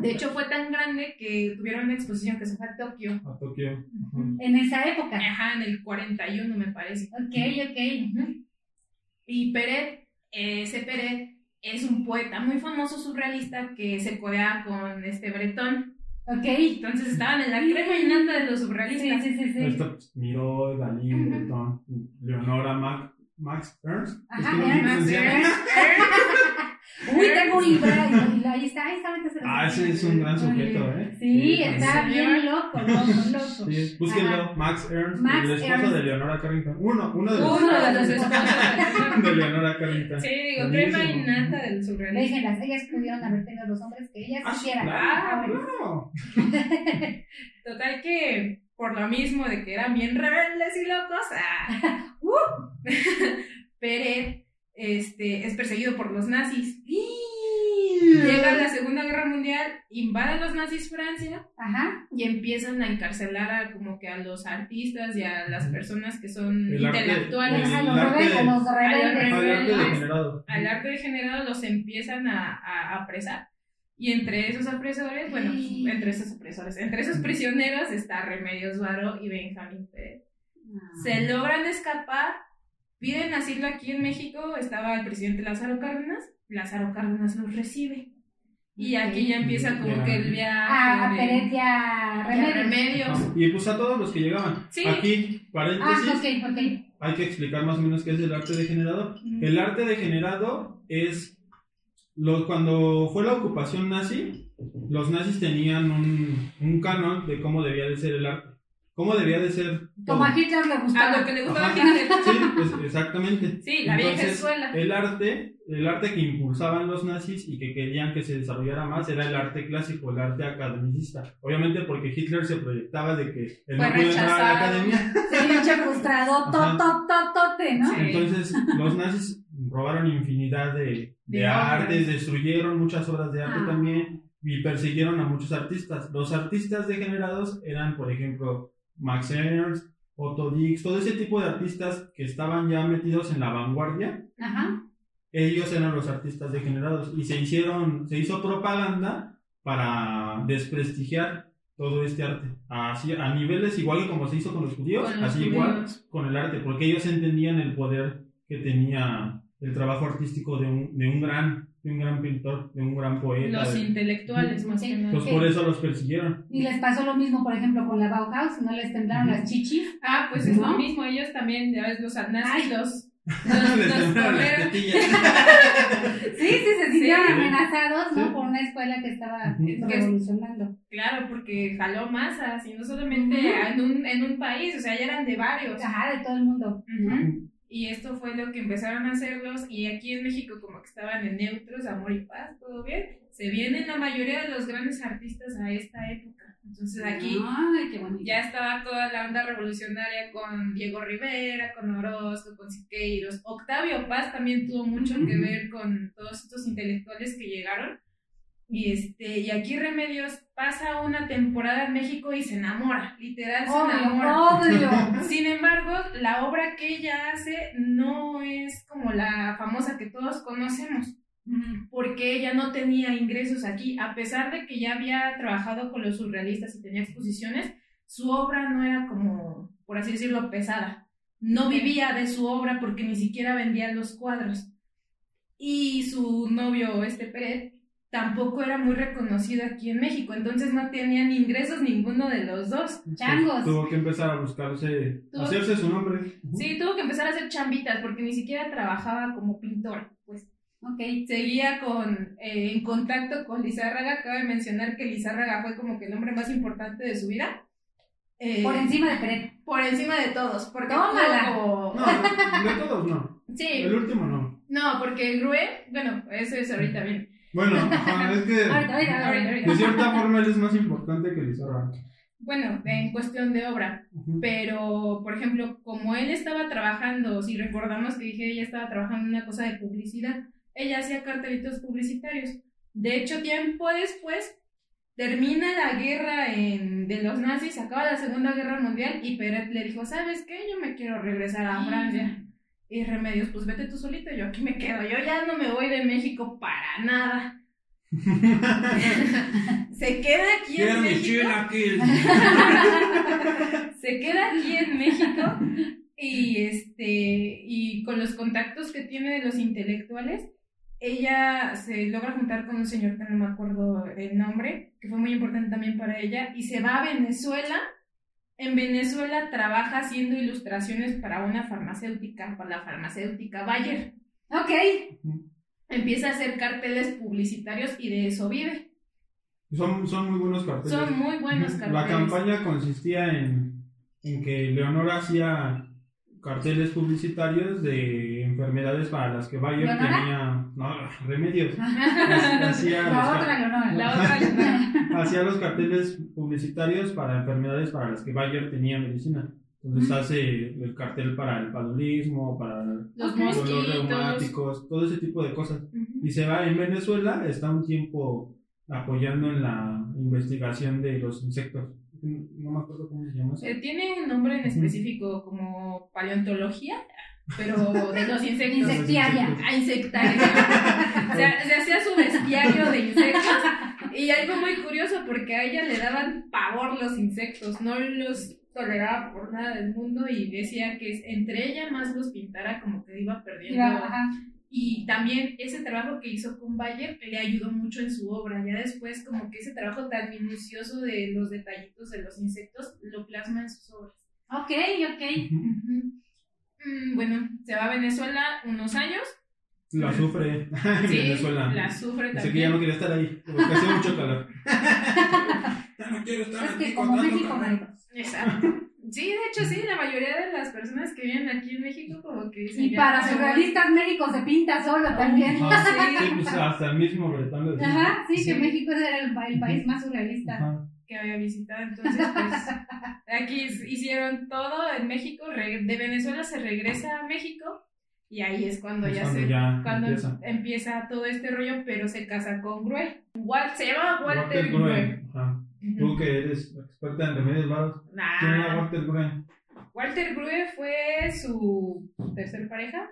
De hecho, fue tan grande que tuvieron una exposición que se fue a Tokio. A Tokio. Ajá. En esa época. Ajá, en el 41 me parece. Ok, ok. Y Peret, eh, ese Peret es un poeta muy famoso surrealista que se codea con este Bretón. Ok. Entonces estaban en la crema y nata de los surrealistas. sí, sí. sí. Esto, Miró, Dalí, Ujú. Breton, Leonora, Mac- Max Ernst. Ajá, no Ernst, Uy, tengo un libro. ahí, Ahí está, ahí está. Ah, ese es un gran sujeto, ¿eh? Sí, está sí. bien loco, loco, loco. Sí, búsquenlo, Ajá. Max Ernst, Max el esposo Ernst. de Leonora Carrington. Uno, uno de los Uno de los esposos de Leonora Carrington. Sí, digo, crema y nata del surrealismo. Déjenlas, ellas pudieron haber tenido los hombres que ellas Ah, quisieran. claro, Ah, claro. Total que por lo mismo de que eran bien rebeldes y locos, ah, uh, Peret este, es perseguido por los nazis. Llega la Segunda Guerra Mundial, invaden los nazis Francia Ajá. y empiezan a encarcelar a, como que a los artistas y a las personas que son El arte- intelectuales. el- A los arte- a los rebeldes. Ah, el arte degenerado. Al arte degenerado los empiezan a, a apresar. Y entre esos apresores, bueno, Sí. entre esos apresores, entre esos prisioneros está Remedios Varo y Benjamín Pérez. Se logran escapar, piden asilo aquí en México, estaba el presidente Lázaro Cárdenas, Lázaro Cárdenas los recibe. Y aquí ya empieza como que el viaje Ah, a de- Pérez ya ya remedios. Ajá. Y pues a todos los que llegaban. Sí. Aquí, Ah, paréntesis, ok, ok. hay que explicar más o menos qué es el arte degenerado. El arte degenerado es lo, cuando fue la ocupación nazi, los nazis tenían un, un canon de cómo debía de ser el arte. Cómo debía de ser todo. Como a Hitler le A gustaba. lo que le gustaba a. Hitler. Sí, pues, exactamente. Sí, la vieja Entonces, escuela. El arte, el arte que impulsaban los nazis y que querían que se desarrollara más era el arte clásico, el arte academicista. Obviamente porque Hitler se proyectaba de que él Fue no podía entrar a la rechazado. academia. Se pinche frustrado, to, to, to, tote, ¿no? Sí. Entonces los nazis robaron infinidad de, de De artes, obras. destruyeron muchas obras de arte Ah. también y persiguieron a muchos artistas. Los artistas degenerados eran, por ejemplo, Max Ernst, Otto Dix, todo ese tipo de artistas que estaban ya metidos en la vanguardia. Ajá. ellos eran los artistas degenerados y se hicieron, se hizo propaganda para desprestigiar todo este arte. Así, a niveles igual que como se hizo con los judíos, Con los así igual con el arte, porque ellos entendían el poder que tenía el trabajo artístico de un, de un gran, de un gran pintor, de un gran poeta. Los de- intelectuales, más Sí. que nada. Entonces por eso los persiguieron. Y les pasó lo mismo, por ejemplo, con la Bauhaus, no les temblaron las chichis. Ah, pues es lo mismo, ellos también, ya ves, los nazis, Ay. los, los. Sí, sí, se sintieron Sí. amenazados, ¿no? Sí. Por una escuela que estaba revolucionando. Claro, porque jaló masas, y no solamente en, un, en un país, o sea, ya eran de varios. Ajá, de todo el mundo. Y esto fue lo que empezaron a hacerlos, y aquí en México como que estaban en neutros, amor y paz, todo bien. Se vienen la mayoría de los grandes artistas a esta época. Entonces aquí Ay, qué ya estaba toda la onda revolucionaria con Diego Rivera, con Orozco, con Siqueiros. Octavio Paz también tuvo mucho que ver con todos estos intelectuales que llegaron. Y, este, y aquí Remedios pasa una temporada en México y se enamora, literal se enamora. Obvio. Sin embargo, la obra que ella hace no es como la famosa que todos conocemos, porque ella no tenía ingresos aquí, a pesar de que ya había trabajado con los surrealistas y tenía exposiciones, su obra no era como, por así decirlo, pesada. No vivía de su obra porque ni siquiera vendía los cuadros. Y su novio, este Pérez, tampoco era muy reconocido aquí en México, entonces no tenían ingresos ninguno de los dos. Changos. Tuvo que empezar a buscarse, Tuvo- hacerse su nombre. Sí, tuvo que empezar a hacer chambitas porque ni siquiera trabajaba como pintor, pues Ok. seguía con, eh, en contacto con Lizárraga. Cabe mencionar que Lizárraga fue como que el hombre más importante de su vida. Eh, Por encima de Peret. por encima de todos. Porque Tómala. tuvo- No, de, de todos no. Sí, El último no. no, porque Grue, bueno, eso es ahorita bien. Bueno, ajá, es que Ahorita, ahorita, Ahorita, ahorita. ahorita. de cierta forma él es más importante que Lizarra. Bueno, en cuestión de obra. Pero, por ejemplo, como él estaba trabajando, si recordamos que dije, ella estaba trabajando en una cosa de publicidad, ella hacía cartelitos publicitarios. De hecho, tiempo después, termina la guerra en- de los nazis, acaba la Segunda Guerra Mundial y Peret le dijo, ¿sabes qué? Yo me quiero regresar a Francia. Y Remedios, pues vete tú solito, yo aquí me quedo, yo ya no me voy de México para nada. Se queda aquí en México. se queda aquí en México y este y con los contactos que tiene de los intelectuales ella se logra juntar con un señor que no me acuerdo el nombre que fue muy importante también para ella y se va a Venezuela en Venezuela trabaja haciendo ilustraciones para una farmacéutica para la farmacéutica Bayer Ok. empieza a hacer carteles publicitarios y de eso vive Son, son muy buenos carteles. son muy buenos carteles La campaña consistía en, en que Leonora hacía carteles publicitarios de enfermedades para las que Bayer ¿Leonora? tenía no, remedios. Hacía los La car- otra Leonora. la otra hacía los carteles publicitarios para enfermedades para las que Bayer tenía medicina. Entonces hace el cartel para el paludismo, para los dolores reumáticos, todo ese tipo de cosas. Y se va en Venezuela, está un tiempo apoyando en la investigación de los insectos. No me acuerdo cómo se llama. eso. Eh, tiene un nombre en específico como paleontología, pero de los insectos. Insectiaria. Insectaria. o sea, se hacía su bestiario de insectos. Y algo muy curioso, porque a ella le daban pavor los insectos, no los toleraba por nada del mundo y decía que entre ella más los pintara como que iba perdiendo. Ajá. Y también ese trabajo que hizo con Bayer le ayudó mucho en su obra. Ya después, como que ese trabajo tan minucioso de los detallitos de los insectos lo plasma en sus obras. Ok, ok. Ujú. Mm, bueno, se va a Venezuela unos años. La sufre Sí, Venezuela. la sufre Dice que ya no también. quería estar ahí, porque hace mucho calor. ya no quiero estar Es aquí que como México. Exacto. Sí, de hecho, sí, la mayoría de las personas que viven aquí en México, como que dicen. Y ya para surrealistas México se pinta solo también. Ajá, Sí. sí, pues hasta el mismo decía. Ajá, sí, Sí. que México era el, el país más surrealista. Ajá. Que había visitado. Entonces, pues, aquí hicieron todo en México. De Venezuela se regresa a México y ahí es cuando ya cuando se. ya cuando empieza. empieza. todo este rollo, pero se casa con Gruel. Wal- se llama Walter, Walter Gruel. Tú que eres experta en remedios varos. Nah. ¿Quién era Walter Gruen? Walter Grue fue su tercer pareja,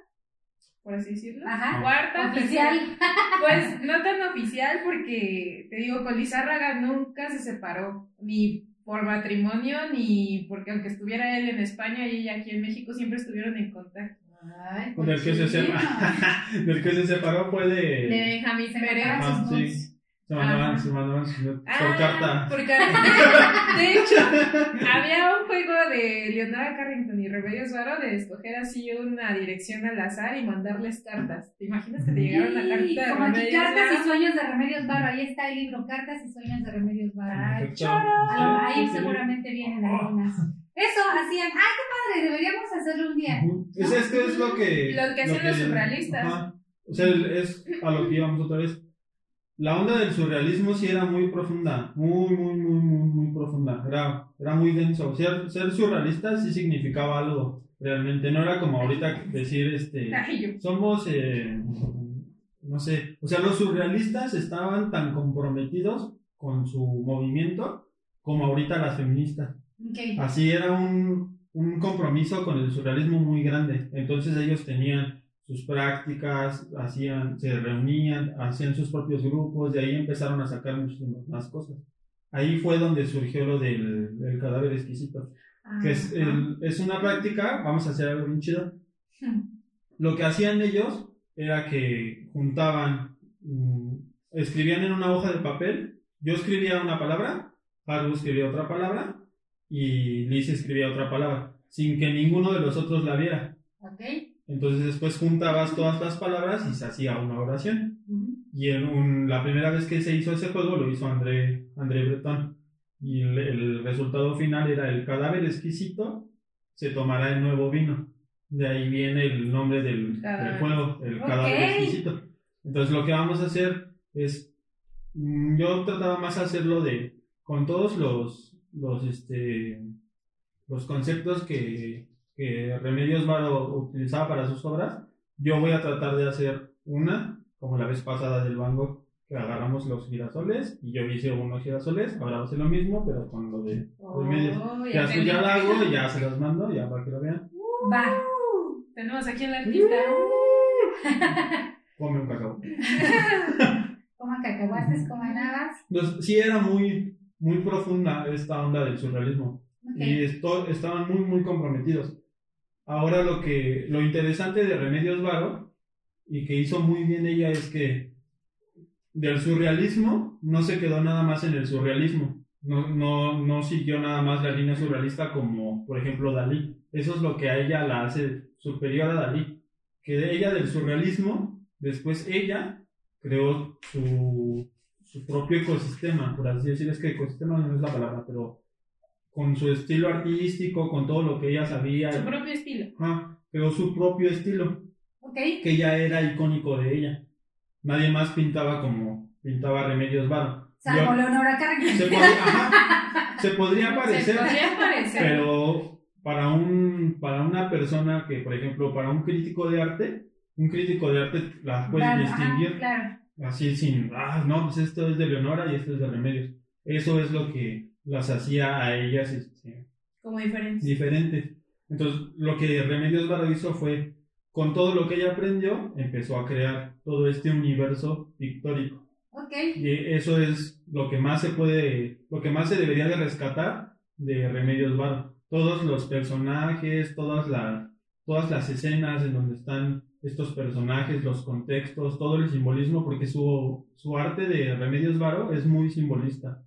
por así decirlo. Ajá. Cuarta, Oficial. tercera. Pues no tan oficial porque, te digo, con Lizárraga nunca se separó, ni por matrimonio, ni porque aunque estuviera él en España y ella aquí en México, siempre estuvieron en contacto. Ay, Con el que se cochino. separa. Del que se separó fue De de. Benjamín Ajá, sus sí. Se mandaban, se mandaban Ah, por carta. por carta. De hecho, había un juego de Leonora Carrington y Remedios Varo de escoger así una dirección al azar y mandarles cartas. ¿Te imaginas que te llegara una carta Sí, de como aquí Remedios Cartas Varo? y Sueños de Remedios Varo. Ahí está el libro, Cartas y Sueños de Remedios Varo. Ay, choro. Ah, Ahí seguramente vienen algunas. Eso hacían. ¡Ay, qué padre! Deberíamos hacerlo un día. Ujú. Es, es que es lo que. Lo que hacían los surrealistas. Ajá. O sea, es a lo que íbamos otra vez. La onda del surrealismo sí era muy profunda, muy, muy, muy, muy, muy profunda. Era, era muy denso. Ser, ser surrealista sí significaba algo, realmente. No era como ahorita decir, este, somos, eh, no sé, o sea, los surrealistas estaban tan comprometidos con su movimiento como ahorita las feministas. Ok. Así era un, un compromiso con el surrealismo muy grande. Entonces ellos tenían sus prácticas, hacían, se reunían, hacían sus propios grupos, de ahí empezaron a sacar muchísimas más cosas. ahí fue donde surgió lo del, del cadáver exquisito. Que es, el- es una práctica, vamos a hacer algo bien chido. Lo que hacían ellos era que juntaban, mm, escribían en una hoja de papel, yo escribía una palabra, Haru escribía otra palabra y Liz escribía otra palabra, sin que ninguno de los otros la viera. Ok. Entonces después juntabas todas las palabras y se hacía una oración. Y en un- la primera vez que se hizo ese juego lo hizo André, André Breton. Y el, el resultado final era el cadáver exquisito se tomará el nuevo vino. De ahí viene el nombre del, del juego, el Ok. cadáver exquisito. Entonces lo que vamos a hacer es, mm, yo trataba más hacerlo de, con todos los, los, este, los conceptos que, que Remedios Varo utilizaba para sus obras, yo voy a tratar de hacer una, como la vez pasada del Van Gogh, que agarramos los girasoles y yo hice unos girasoles, ahora va a hacer lo mismo, pero con lo de Remedios. Oh, Ya, después ya lo hago ya se los mando, ya para que lo vean. Va. Tenemos aquí al artista. Come un cacao. Coman cacahuates, coman habas. Sí era muy, muy profunda esta onda del surrealismo. Ok. y esto, estaban muy, muy comprometidos. Ahora lo que, lo interesante de Remedios Varo, y que hizo muy bien ella, es que del surrealismo no se quedó nada más en el surrealismo. No, no, no siguió nada más la línea surrealista como, por ejemplo, Dalí. Eso es lo que a ella la hace superior a Dalí. Que ella del surrealismo, después ella creó su, su propio ecosistema, por así decir, es que ecosistema no es la palabra, pero con su estilo artístico, con todo lo que ella sabía, Su propio estilo. ajá, creó su propio estilo, Ok. que ya era icónico de ella. Nadie más pintaba como pintaba Remedios Varo. Salvo Leonora Carmen. se, podría, ajá, se podría Se parecer, podría parecer. pero para, un, para una persona que, por ejemplo, para un crítico de arte, un crítico de arte la puede Claro, ajá, distinguir claro. así sin, ah, no, pues esto es de Leonora y esto es de Remedios. Eso es lo que las hacía a ellas este, Como diferente. diferentes. Entonces, lo que Remedios Varo hizo fue, con todo lo que ella aprendió, empezó a crear todo este universo pictórico. Ok. Y eso es lo que más se puede, lo que más se debería de rescatar de Remedios Varo. Todos los personajes, todas las, todas las escenas en donde están estos personajes, los contextos, todo el simbolismo, porque su, su arte de Remedios Varo es muy simbolista.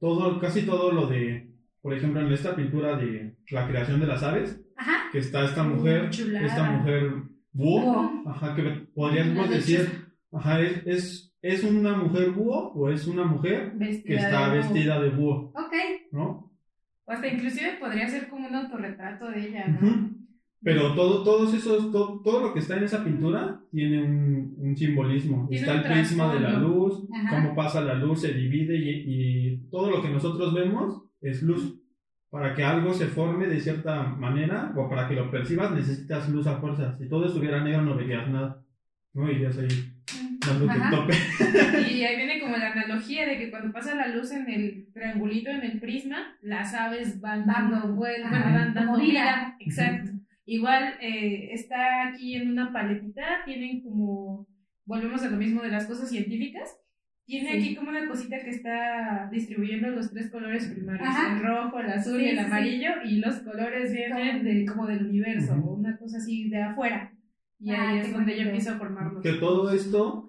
Todo, casi todo lo de, por ejemplo, en esta pintura de la creación de las aves, Ajá. que está esta mujer, esta mujer búho, ajá, que podríamos decir, ajá, es, es, es una mujer búho o es una mujer Vestida que está de vestida de búho, Ok. ¿no? O hasta inclusive podría ser como un autorretrato de ella, ¿no? Pero todo, todos esos, todo, todo lo que está en esa pintura tiene un, un simbolismo. Tiene está un el prisma de la luz, Ajá. cómo pasa la luz, se divide y, y todo lo que nosotros vemos es luz. Para que algo se forme de cierta manera o para que lo percibas necesitas luz a fuerza. Si todo estuviera negro no verías nada. No irías ahí tope. Y ahí viene como la analogía de que cuando pasa la luz en el triangulito, en el prisma, las aves van dando vueltas, van dando vida. Exacto. Igual eh, está aquí en una paletita, tienen como, volvemos a lo mismo de las cosas científicas, tiene Sí. aquí como una cosita que está distribuyendo los tres colores primarios, Ajá. el rojo, el azul Sí, y el sí. amarillo, y los colores vienen de, como del universo, o una cosa así de afuera. Y Ah, ahí qué es donde ya bonito. empieza a formarlos. que todo esto,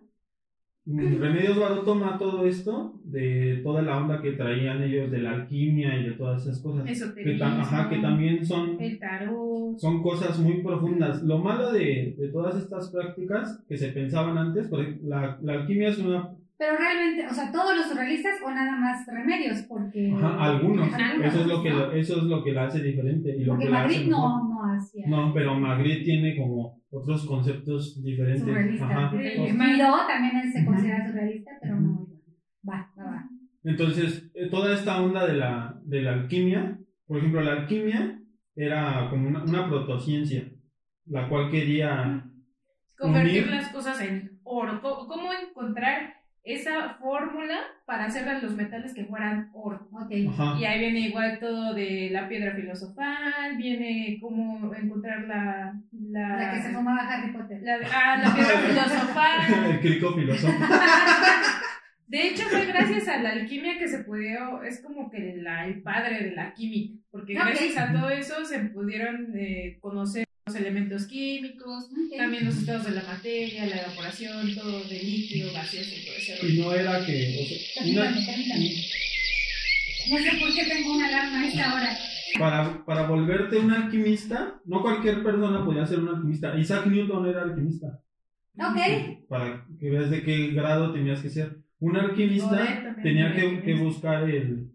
Remedios Varo toma todo esto de toda la onda que traían ellos de la alquimia y de todas esas cosas. Que, tam- ajá, que también son, el tarot. son cosas muy profundas. Lo malo de, de todas estas prácticas que se pensaban antes, por ejemplo, la, la alquimia es una, Pero realmente, o sea, todos los surrealistas o nada más remedios, porque. ajá, algunos, Algunos, eso es lo que, ¿no? eso es lo que la hace diferente y lo Porque que la hace Madrid no, no hacía. No, pero Magritte tiene como otros conceptos diferentes. Surrealista. Miro también él se considera surrealista, pero no. Va, va, va. Entonces, eh, toda esta onda de la, de la alquimia, por ejemplo, la alquimia era como una, una protociencia, la cual quería... Convertir unir- las cosas en oro. ¿Cómo, cómo encontrar esa fórmula para hacer de los metales que fueran oro? Y ahí viene igual todo de la piedra filosofal, viene cómo encontrar la... La, La que se fumaba Harry Potter. la ah, la piedra filosofal. El crico filosófico. De hecho, fue gracias a la alquimia que se pudo, es como que la, el padre de la química, porque Ok. gracias a todo eso se pudieron eh, conocer los elementos químicos, Ok. también los estados de la materia, la evaporación, todo de líquido, gaseoso y todo rollo. Y no era que. o sea, una- Permítame, permítame. No sé por qué tengo una alarma a esta hora. para, para volverte un alquimista, no cualquier persona podía ser un alquimista. Isaac Newton era alquimista. Ok. Para que veas de qué grado tenías que ser. Un alquimista tenía que, buscar el.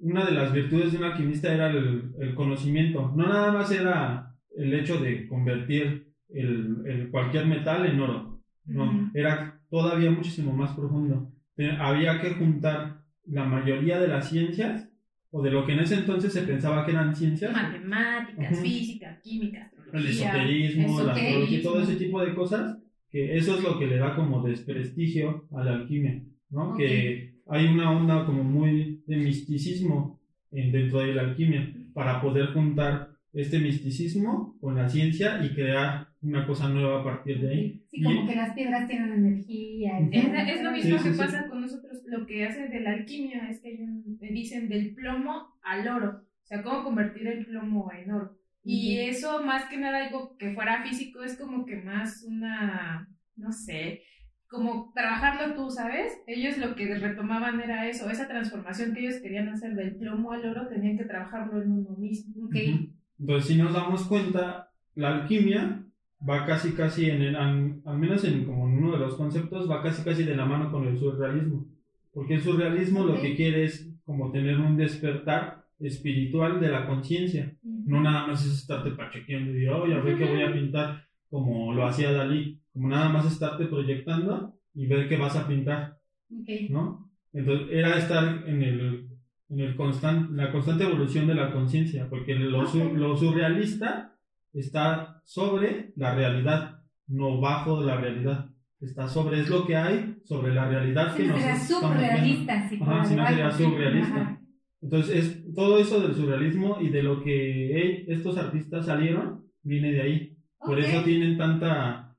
Una de las virtudes de un alquimista era el, el conocimiento. No nada más era el hecho de convertir el, el cualquier metal en oro. No, era todavía muchísimo más profundo. Te- Había que juntar la mayoría de las ciencias, o de lo que en ese entonces se pensaba que eran ciencias, Matemáticas, Ujú. física, química, el esoterismo, la esoterismo. astrología, todo ese tipo de cosas, que eso es lo que le da como desprestigio a la alquimia, ¿no? Que hay una onda como muy de misticismo en- dentro de la alquimia, para poder juntar este misticismo con la ciencia y crear una cosa nueva a partir de ahí. Sí, como Y- que las piedras tienen energía. Es, es lo mismo Sí, que sí, sí. pasa con nosotros, lo que hace de la alquimia es que un- me dicen del plomo al oro, o sea, cómo convertir el plomo en oro. Y Ujú. eso, más que nada, algo que fuera físico, es como que más una, no sé, como trabajarlo tú, ¿sabes? Ellos lo que retomaban era eso, esa transformación que ellos querían hacer del plomo al oro, tenían que trabajarlo en uno mismo. Ok. Ujú. Entonces, si nos damos cuenta, la alquimia va casi casi en el, al, menos en como uno de los conceptos, va casi casi de la mano con el surrealismo. Porque el surrealismo lo Ok. que quiere es como tener un despertar espiritual de la conciencia. No nada más es estarte pachequeando y, oh, ya ve que voy a pintar como lo hacía Dalí. Como nada más estarte proyectando y ver qué vas a pintar. Ok. ¿no? Entonces era estar en el, en el constan- la constante evolución de la conciencia, porque lo, su- lo surrealista está sobre la realidad, no bajo de la realidad. Está sobre, es lo que hay sobre la realidad que Sí, nos estamos viendo. surrealista, sí. Ajá, surrealista. Ajá. Entonces, es, todo eso del surrealismo y de lo que eh, estos artistas salieron, viene de ahí. Por Ok. eso tienen tanta,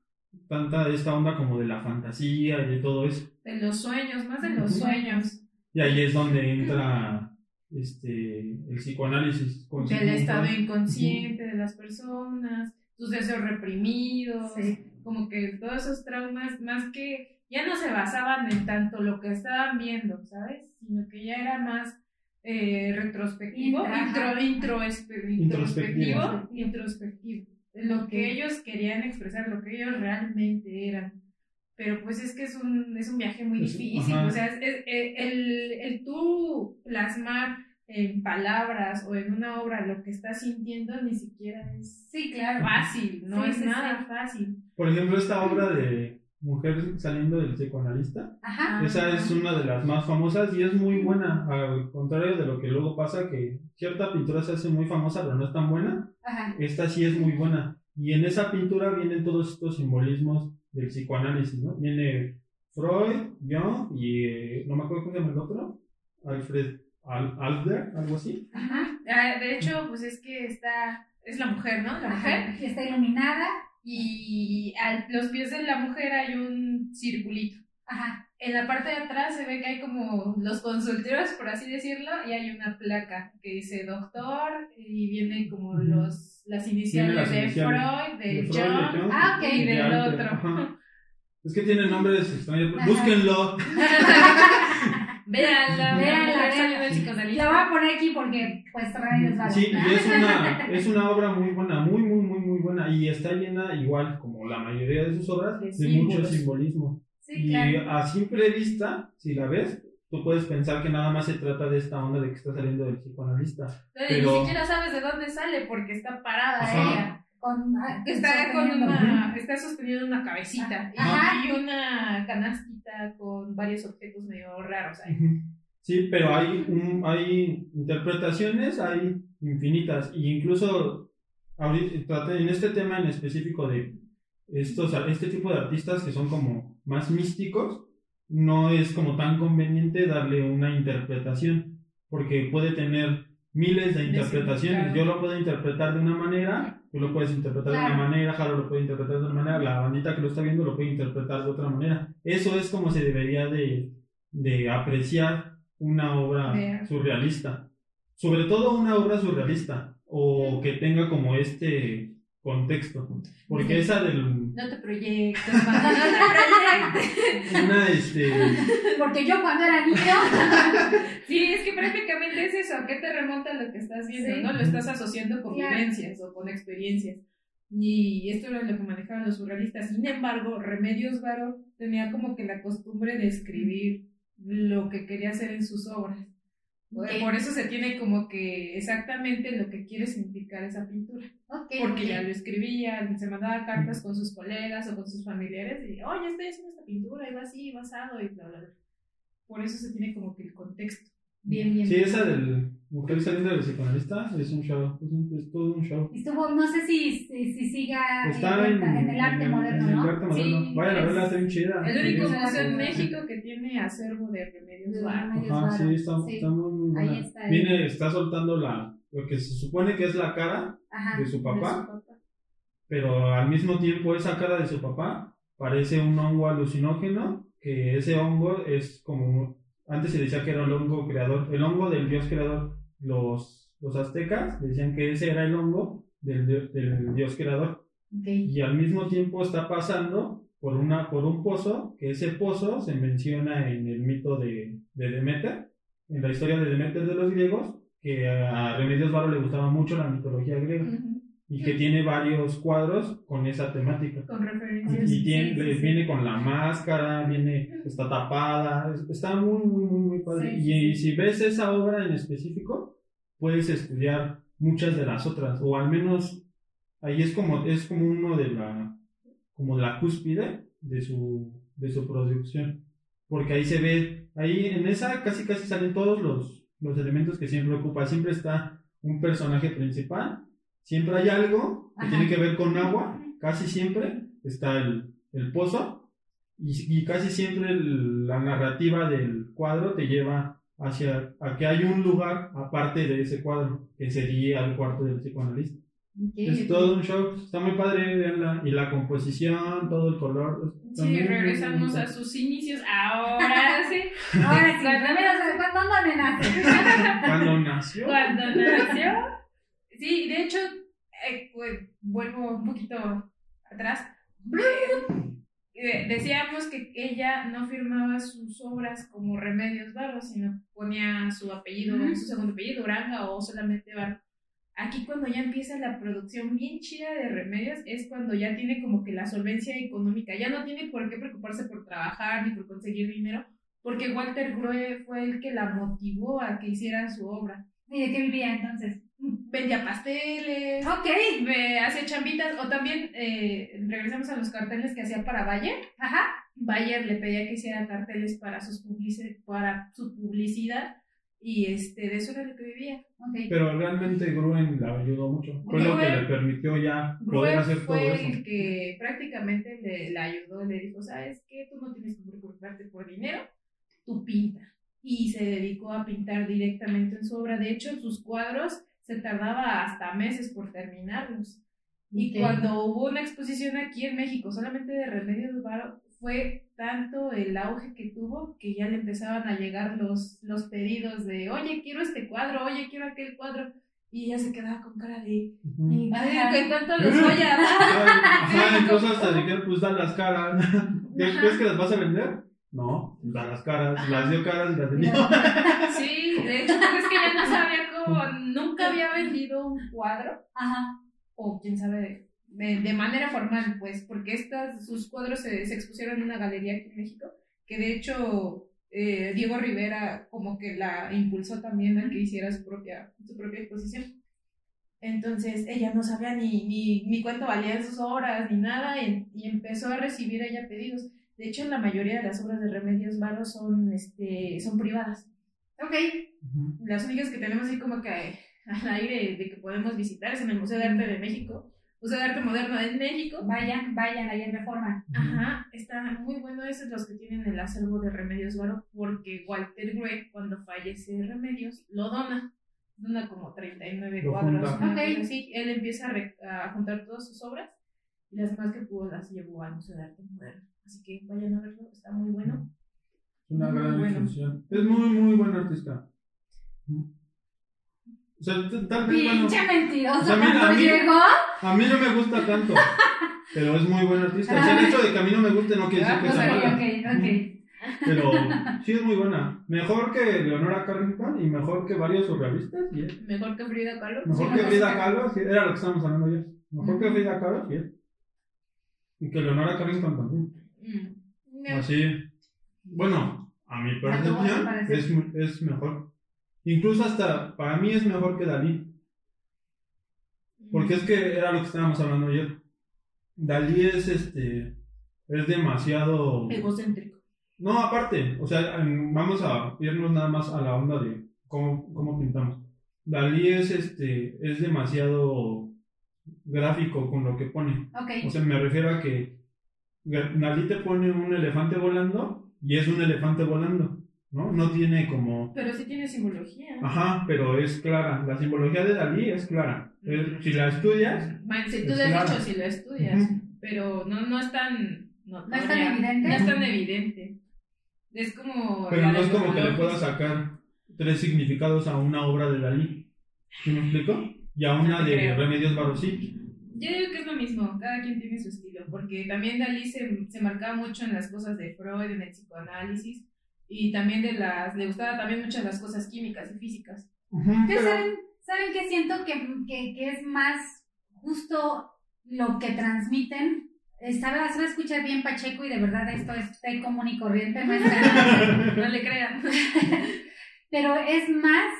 tanta esta onda como de la fantasía y de todo eso. De los sueños, más de los sueños. Y ahí es donde entra este, el psicoanálisis. Del estado inconsciente de las personas, tus deseos reprimidos, Sí. como que todos esos traumas, más que ya no se basaban en tanto lo que estaban viendo, ¿sabes? Sino que ya era más eh, retrospectivo, Intra- intro, intro- Introspectivo. introspectivo, introspectivo, lo que ellos querían expresar, lo que ellos realmente eran. Pero pues es que es un, es un viaje muy Es- difícil, ajá. o sea, es, es- eh, el, el tú plasmar en palabras o en una obra lo que estás sintiendo ni siquiera es Sí, claro. fácil, no Sí, es sí, nada sí. fácil. Por ejemplo, esta obra de Mujer saliendo del psicoanalista, Ajá. esa es una de las más famosas y es muy buena, al contrario de lo que luego pasa, que cierta pintura se hace muy famosa pero no es tan buena, Ajá. esta sí es muy buena. Y en esa pintura vienen todos estos simbolismos del psicoanálisis, ¿no? Viene Freud, Jung y eh, no me acuerdo cómo se llama el otro, Alfred Al- Adler, algo así. Ajá. Ah, De hecho, pues es que está, es la mujer, ¿no? La mujer. Y Está iluminada. Y a los pies de la mujer hay un circulito. Ajá. En la parte de atrás se ve que hay como los consultorios, por así decirlo, y hay una placa que dice doctor y vienen como los, las iniciales las de iniciales. Freud, de, De Freud, de Jung. Jung Ah, ok. y del otro. ajá. Es que tiene nombres extraños. Ajá. Búsquenlo. Véanla, Véanla, La voy a poner aquí porque, pues, rayos vale. Sí, y es una, es una obra muy buena, muy, muy, muy, muy buena. Y está llena, igual como la mayoría de sus obras, De mucho simbolismo. Sí, y claro. a simple vista, si la ves, tú puedes pensar que nada más se trata de esta onda de que está saliendo del psicoanalista. Pero- Ni siquiera sabes de dónde sale porque está parada Ajá. ella. Con, ah, Está con sosteniendo. una, está sosteniendo una cabecita y- Ajá. y una canastita con varios objetos medio raros ahí. Sí, pero hay, un, hay interpretaciones, hay infinitas. Y incluso ahorita, en este tema en específico de estos, este tipo de artistas que son como más místicos, no es como tan conveniente darle una interpretación, porque puede tener miles de interpretaciones. Yo lo puedo interpretar de una manera, tú lo puedes interpretar de una manera, Jaro lo puede interpretar de otra manera, la bandita que lo está viendo lo puede interpretar de otra manera. Eso es como se debería de, de apreciar una obra surrealista. Sobre todo una obra surrealista o que tenga como este contexto. Porque esa del... No te proyectes, mano, no te proyectes. Una, este... Porque yo cuando era niño, Sí, es que prácticamente es eso. ¿A qué te remonta lo que estás viendo? Sí. ¿no? Lo estás asociando con Claro. vivencias o con experiencias. Y esto era lo que manejaban los surrealistas. Sin embargo, Remedios Varo tenía como que la costumbre de escribir lo que quería hacer en sus obras. Ok. Por eso se tiene como que exactamente lo que quiere significar esa pintura. Ok, Porque ok. ya lo escribía, se mandaba cartas con sus colegas o con sus familiares y, oye, estoy haciendo esta pintura, y va así, va asado, y bla, bla, bla. Por eso se tiene como que el contexto. Bien, bien. Sí, bien. esa del mujer saliendo del psicoanalista es un show, es, un- es todo un show. Estuvo, no sé si, si, si siga Está en, en, el arte en moderno, en ¿no? el arte moderno. Sí, Vayan a es verla, está bien chida. El único museo en. México que tiene acervo de remedios De Varo. Remedios Ajá, Varo, sí, está, sí. está muy, muy buena. Ahí está. Viene, está soltando la, lo que se supone que es la cara Ajá. de su papá, De su papá. pero al mismo tiempo esa cara de su papá parece un hongo alucinógeno, que ese hongo es como, antes se decía que era el hongo creador, el hongo del dios creador. Los, los aztecas decían que ese era el hongo del, del dios creador. Ok. y al mismo tiempo está pasando por, una, por un pozo, que ese pozo se menciona en el mito de, de Demeter, en la historia de Demeter de los griegos, que a Remedios Varo le gustaba mucho la mitología griega y que tiene varios cuadros con esa temática. Con referencias. Y tiene, sí, sí. viene con la máscara, viene, está tapada, es- está muy, muy, muy, muy padre. Sí, y, si ves esa obra en específico, puedes estudiar muchas de las otras, o al menos ahí es como, es como uno de la, como la cúspide de su, de su producción. Porque ahí se ve, ahí en esa casi casi salen todos los, los elementos que siempre ocupa. Siempre está un personaje principal, siempre hay algo que Ajá. tiene que ver con agua, casi siempre está el, el pozo, y, y casi siempre el- la narrativa del cuadro te lleva hacia a que hay un lugar aparte de ese cuadro, que sería el cuarto del psicoanalista. Es todo un show, está muy padre, veanla. Y la composición, todo el color. Sí, regresamos a sus inicios. Ahora sí. Ahora sí, ¿cuándo me nace? Cuando nació. Cuando nació. Sí, de hecho, eh, pues, vuelvo un poquito atrás. Eh, decíamos que ella no firmaba sus obras como Remedios Varo, sino ponía su apellido, su segundo apellido, Uranga o solamente Varo. Aquí cuando ya empieza la producción bien chida de Remedios es cuando ya tiene como que la solvencia económica, ya no tiene por qué preocuparse por trabajar ni por conseguir dinero, porque Walter Grue fue el que la motivó a que hiciera su obra. ¿Y de qué vivía entonces? Vendía pasteles, Ok, hacía chambitas, o también eh, regresamos a los carteles que hacía para Bayer. ajá. Bayer le pedía que hiciera carteles para, sus publici- para su publicidad y este, de eso era lo que vivía. Ok. Pero realmente Gruen la ayudó mucho. Fue lo que Gruen- le permitió ya poder Gruen hacer todo fue eso. el que prácticamente le, la ayudó, le dijo, ¿sabes qué? Tú no tienes que preocuparte por dinero, tú pinta. Y se dedicó a pintar directamente en su obra. De hecho, sus cuadros se tardaba hasta meses por terminarlos. Y Ok. cuando hubo una exposición aquí en México, solamente de Remedios Varo, fue tanto el auge que tuvo que ya le empezaban a llegar los, los pedidos de, oye, quiero este cuadro, oye, quiero aquel cuadro. Y ella se quedaba con cara de. "¿Y. ¿qué cuánto les voy a dar? Incluso hasta dijeron, pues da las caras. ¿Crees que las vas a vender? No, da las caras, las dio caras y las vendió. Sí, de hecho, pues es que ya no sabía cómo, nunca había vendido un cuadro, Ajá. o quién sabe, de, manera formal, pues, porque estas, sus cuadros se, se expusieron en una galería aquí en México, que de hecho eh, Diego Rivera como que la impulsó también a que hiciera su propia, su propia exposición. Entonces ella no sabía ni, ni, ni cuánto valían sus obras ni nada y, y empezó a recibir ella pedidos. De hecho, la mayoría de las obras de Remedios Varo son, este, son privadas. Ok. Ujú. Las únicas que tenemos así como que al aire de que podemos visitar es en el Museo de Arte de México, Museo de Arte Moderno en México. Vayan, vayan ahí en Reforma. Ajá, está muy bueno esos los que tienen el acervo de Remedios Varo, porque Walter Grey, cuando fallece Remedios, lo dona. Dona como 39 Lo cuadros. junta. Ok. así. Él empieza a, re- a juntar todas sus obras y las demás que pudo las llevó al Museo de Arte Moderno. Así que vayan a verlo, está muy bueno. Es una Muy gran bueno. Es muy, muy buen artista. O sea, tal vez, bueno, Pinche mentiroso. O sea, mira, cuando a mí- llegó, a mí no me gusta tanto, pero es muy buen artista. O sea, el hecho de que a mí no me guste no quiere decir que Ah, sea mala. ok, ok. Pero sí es muy buena. Mejor que Leonora Carrington y mejor que varios surrealistas. y es- Mejor que Frida Kahlo. Mejor Sí, que no, Frida sí. Kahlo, sí, era lo que estábamos hablando ayer. Mejor que Frida Kahlo, sí. Y que Leonora Carrington también. Mm. Así. Bueno, a mi ¿A tu- a tu percepción es, es mejor. Incluso hasta para mí es mejor que Dalí. Porque es que era lo que estábamos hablando ayer. Dalí es este. Es demasiado. Egocéntrico. No, aparte, o sea, vamos a irnos nada más a la onda de cómo, cómo pintamos. Dalí es este. Es demasiado gráfico con lo que pone. O Ok. sea, me refiero a que Dalí te pone un elefante volando y es un elefante volando, ¿no? No tiene como... Pero sí tiene simbología. Ajá, pero es clara. La simbología de Dalí es clara. Es- si la estudias, Bueno, si tú Es has dicho, si lo estudias. Pero no, no es tan. ¿No es tan evidente? No es tan evidente. Es como. pero la no es como que le puedas sacar tres significados a una obra de Dalí. ¿Sí me explico? Y a una No de creo. Remedios Barosí. Yo digo que es lo mismo, cada quien tiene su estilo, porque también Dalí se, se marcaba mucho en las cosas de Freud, en el psicoanálisis, y también de las, le gustaba también muchas las cosas químicas y físicas. Ujú, ¿Qué pero- saben, ¿Saben qué siento que, que, que es más justo lo que transmiten? Estaba, se va a escuchar bien Pacheco y de verdad esto es común y corriente. No le crean. pero es más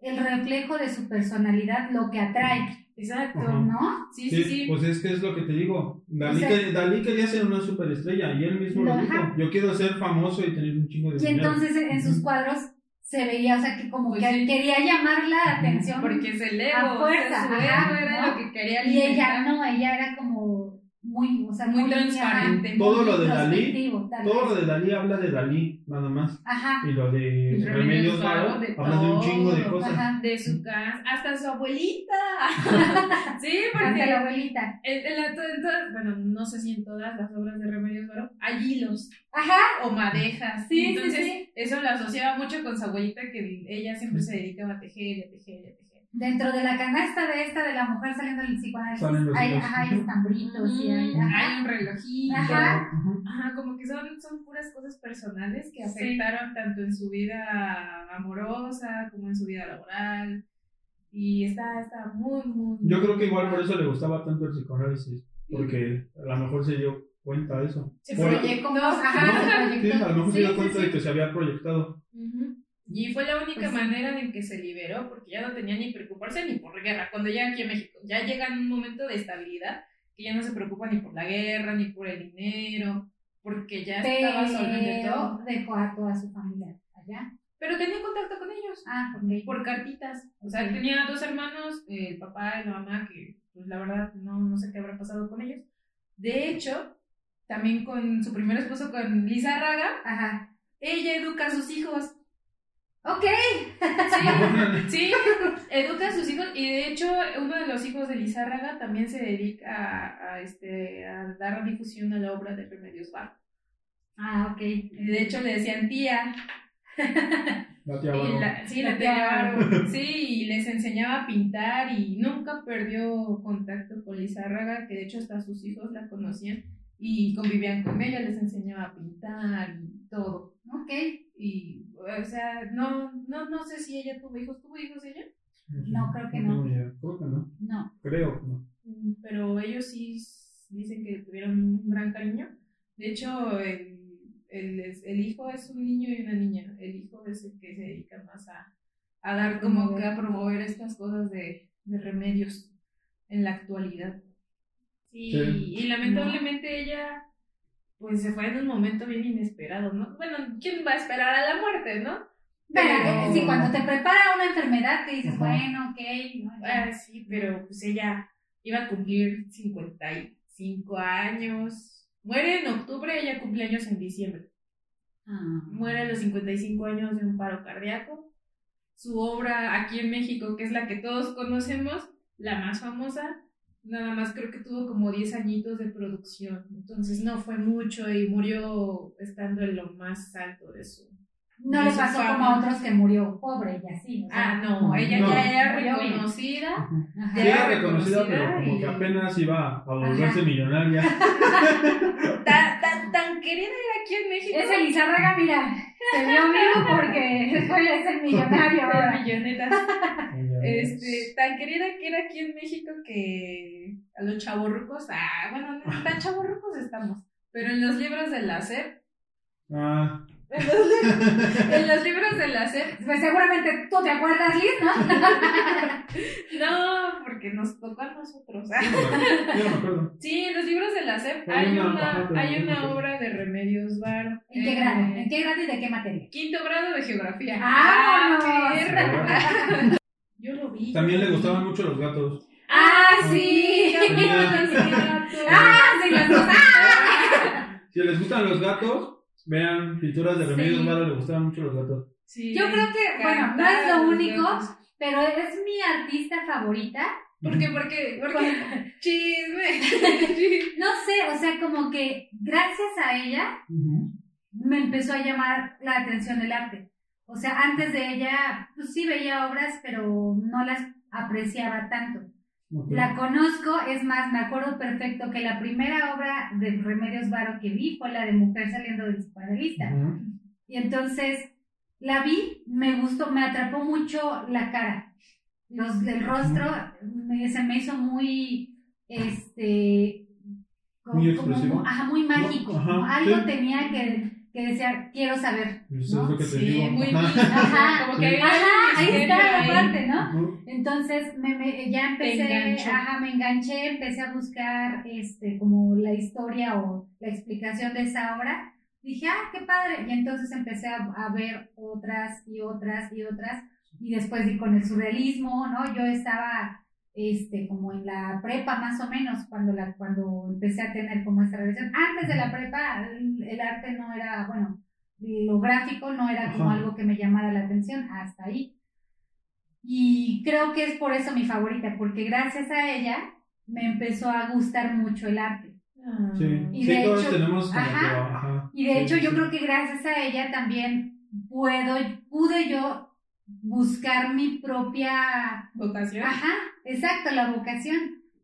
el reflejo de su personalidad lo que atrae, Exacto. Ajá. ¿no? Sí, sí, sí. Pues es que es lo que te digo. Dalí, O sea- que- Dalí quería ser una superestrella y él mismo lo Ajá. dijo. Yo quiero ser famoso y tener un chingo de Y dinero. entonces en sus cuadros se veía, o sea, que como Pues que sí. quería llamar la atención. Porque es el ego. A o fuerza, sea, su ajá, ego era ¿no? lo que quería y ella alimentar. no, ella era como muy, o sea, Muy transparente. muy Todo lo de Dalí, Todo lo de Dalí habla de Dalí, nada más. Ajá, Y lo de Remedios Remedios Varo, habla de un chingo de cosas. ajá. De su casa, hasta su abuelita. sí, Hasta la porque abuelita. en, en la- en todas- bueno, no sé si en todas las obras de Remedios Varo hay hilos Ajá, o madejas. Sí, sí, Entonces, sí. eso lo asociaba mucho con su abuelita, que ella siempre se dedicaba a tejer y a tejer y a tejer. Dentro de la canasta de esta de la mujer saliendo del psicoanálisis, hay, ajá, hay estambritos y hay, Mm, ajá. hay un relojito. Ajá. Ajá, como que son, son puras cosas personales que Sí. afectaron tanto en su vida amorosa como en su vida laboral. Y está, está muy, muy. Yo creo que igual por eso le gustaba tanto el psicoanálisis, porque a lo mejor se dio cuenta de eso. Se proyectó. Ajá, No, se sí, proyectó. a lo mejor se Sí, dio sí, cuenta sí. de que se había proyectado. Ujú. Y fue la única Pues manera en que se liberó, porque ya no tenía ni preocuparse ni por guerra. Cuando llega aquí a México, ya llega en un momento de estabilidad, que ya no se preocupa ni por la guerra, ni por el dinero, porque ya estaba solvente Pero todo. dejó a toda su familia allá. Pero tenía contacto con ellos. Ah, ok. por cartitas. O sea, Ok. tenía dos hermanos, el papá y la mamá, que pues la verdad no, no sé qué habrá pasado con ellos. De hecho, también con su primer esposo, con Lisa Raga, Ajá. ella educa a sus hijos. Ok. Sí, sí, educa a sus hijos y de hecho uno de los hijos de Lizárraga también se dedica a, a, este, a dar difusión a la obra de Remedios Varo. Ah, ok. Y de hecho le decían tía, La tía Varo. la- sí, La la tía tía Varo. Sí, y les enseñaba a pintar y nunca perdió contacto con Lizárraga, que de hecho hasta sus hijos la conocían y convivían con ella, les enseñaba a pintar y todo. Ok. Y, o sea, no, no, no sé si ella tuvo hijos. ¿Tuvo hijos ella? No, creo que no. idea. Creo que no. No. Creo que no. Pero ellos sí dicen que tuvieron un gran cariño. De hecho, el, el, el hijo es un niño y una niña. El hijo es el que se dedica más a, a dar como que a promover estas cosas de, de remedios en la actualidad. Sí, Sí. y lamentablemente ella pues se fue en un momento bien inesperado, ¿no? Bueno, ¿quién va a esperar a la muerte, no? Pero, Pero- sí, cuando te prepara una enfermedad que dices, Ajá. bueno, ok. no. Ah, sí, pero pues ella iba a cumplir 55 años. Muere en octubre, ella cumple años en diciembre. Ah. Muere a los 55 años de un paro cardíaco. Su obra aquí en México, que es la que todos conocemos, la más famosa, nada más creo que tuvo como 10 añitos de producción. Entonces no fue mucho y murió estando en lo más alto de su, no de le su pasó fama. como a otros que murió pobre y así. o sea, Ah, no, ella No. ya era reconocida. Ya era reconocida, pero como y- que apenas iba a volverse Ajá. millonaria. Tan, tan, tan querida aquí en México. Ese Lizárraga, mira, se vio vivo porque es el millonario ahora. millonetas. Este, tan querida que era aquí en México que a los chavorrucos, ah, bueno, no tan chavorrucos estamos, pero en los libros de la SEP, Ah, en los, en los libros de la SEP, Pues seguramente tú te acuerdas, Liz, ¿no? no, porque nos tocó a nosotros. yo no me acuerdo. Sí, en los libros de la SEP Hay hay una- hay una obra de Remedios Varo. ¿En qué eh, grado? ¿En qué grado y de qué materia? Quinto grado de geografía. ¡Ah, perra! Yo lo vi. También le gustaban mucho los gatos. ¡Ah, sí! ¡Ah, sí, los! ¡Ah! Si les gustan los gatos, vean pinturas de Remedios Sí. Varo, le gustaban mucho los gatos. Sí, Yo creo que, bueno, no es lo único, pero es mi artista favorita. ¿Por qué? Porque, porque, chisme. No sé, o sea, como que gracias a ella me empezó a llamar la atención el arte. O sea, antes de ella, pues sí veía obras, pero no las apreciaba tanto. La conozco, es más, me acuerdo perfecto que la primera obra de Remedios Varo que vi fue la de Mujer saliendo del psicoanalista. Ujú. Y entonces la vi, me gustó, me atrapó mucho la cara. Los, el rostro me- se me hizo muy, este, como- Muy como expresivo. ajá, muy mágico. Algo tenía que, que decía, quiero saber. Eso ¿no? es lo que te Sí, digo. muy Ajá. lindo. Ajá. Como que Sí. Ajá, ahí está la parte, ¿no? Entonces me, me- ya empecé, ajá, me enganché, empecé a buscar este como la historia o la explicación de esa obra. Dije, ah, qué padre. Y entonces empecé a, a ver otras y otras y otras. Y después di con el surrealismo, ¿no? Yo estaba este, como en la prepa más o menos cuando, la, cuando empecé a tener como esta relación. Antes de la prepa el, el arte no era, bueno, lo gráfico no era como Ajá. algo que me llamara la atención hasta ahí. Y creo que es por eso mi favorita, porque gracias a ella me empezó a gustar mucho el arte. Sí, Y sí de todos hecho- tenemos como ajá. que, ajá. Y de Sí, hecho sí, yo sí. creo que gracias a ella también puedo, pude yo buscar mi propia, Vocación. ajá, exacto, la vocación,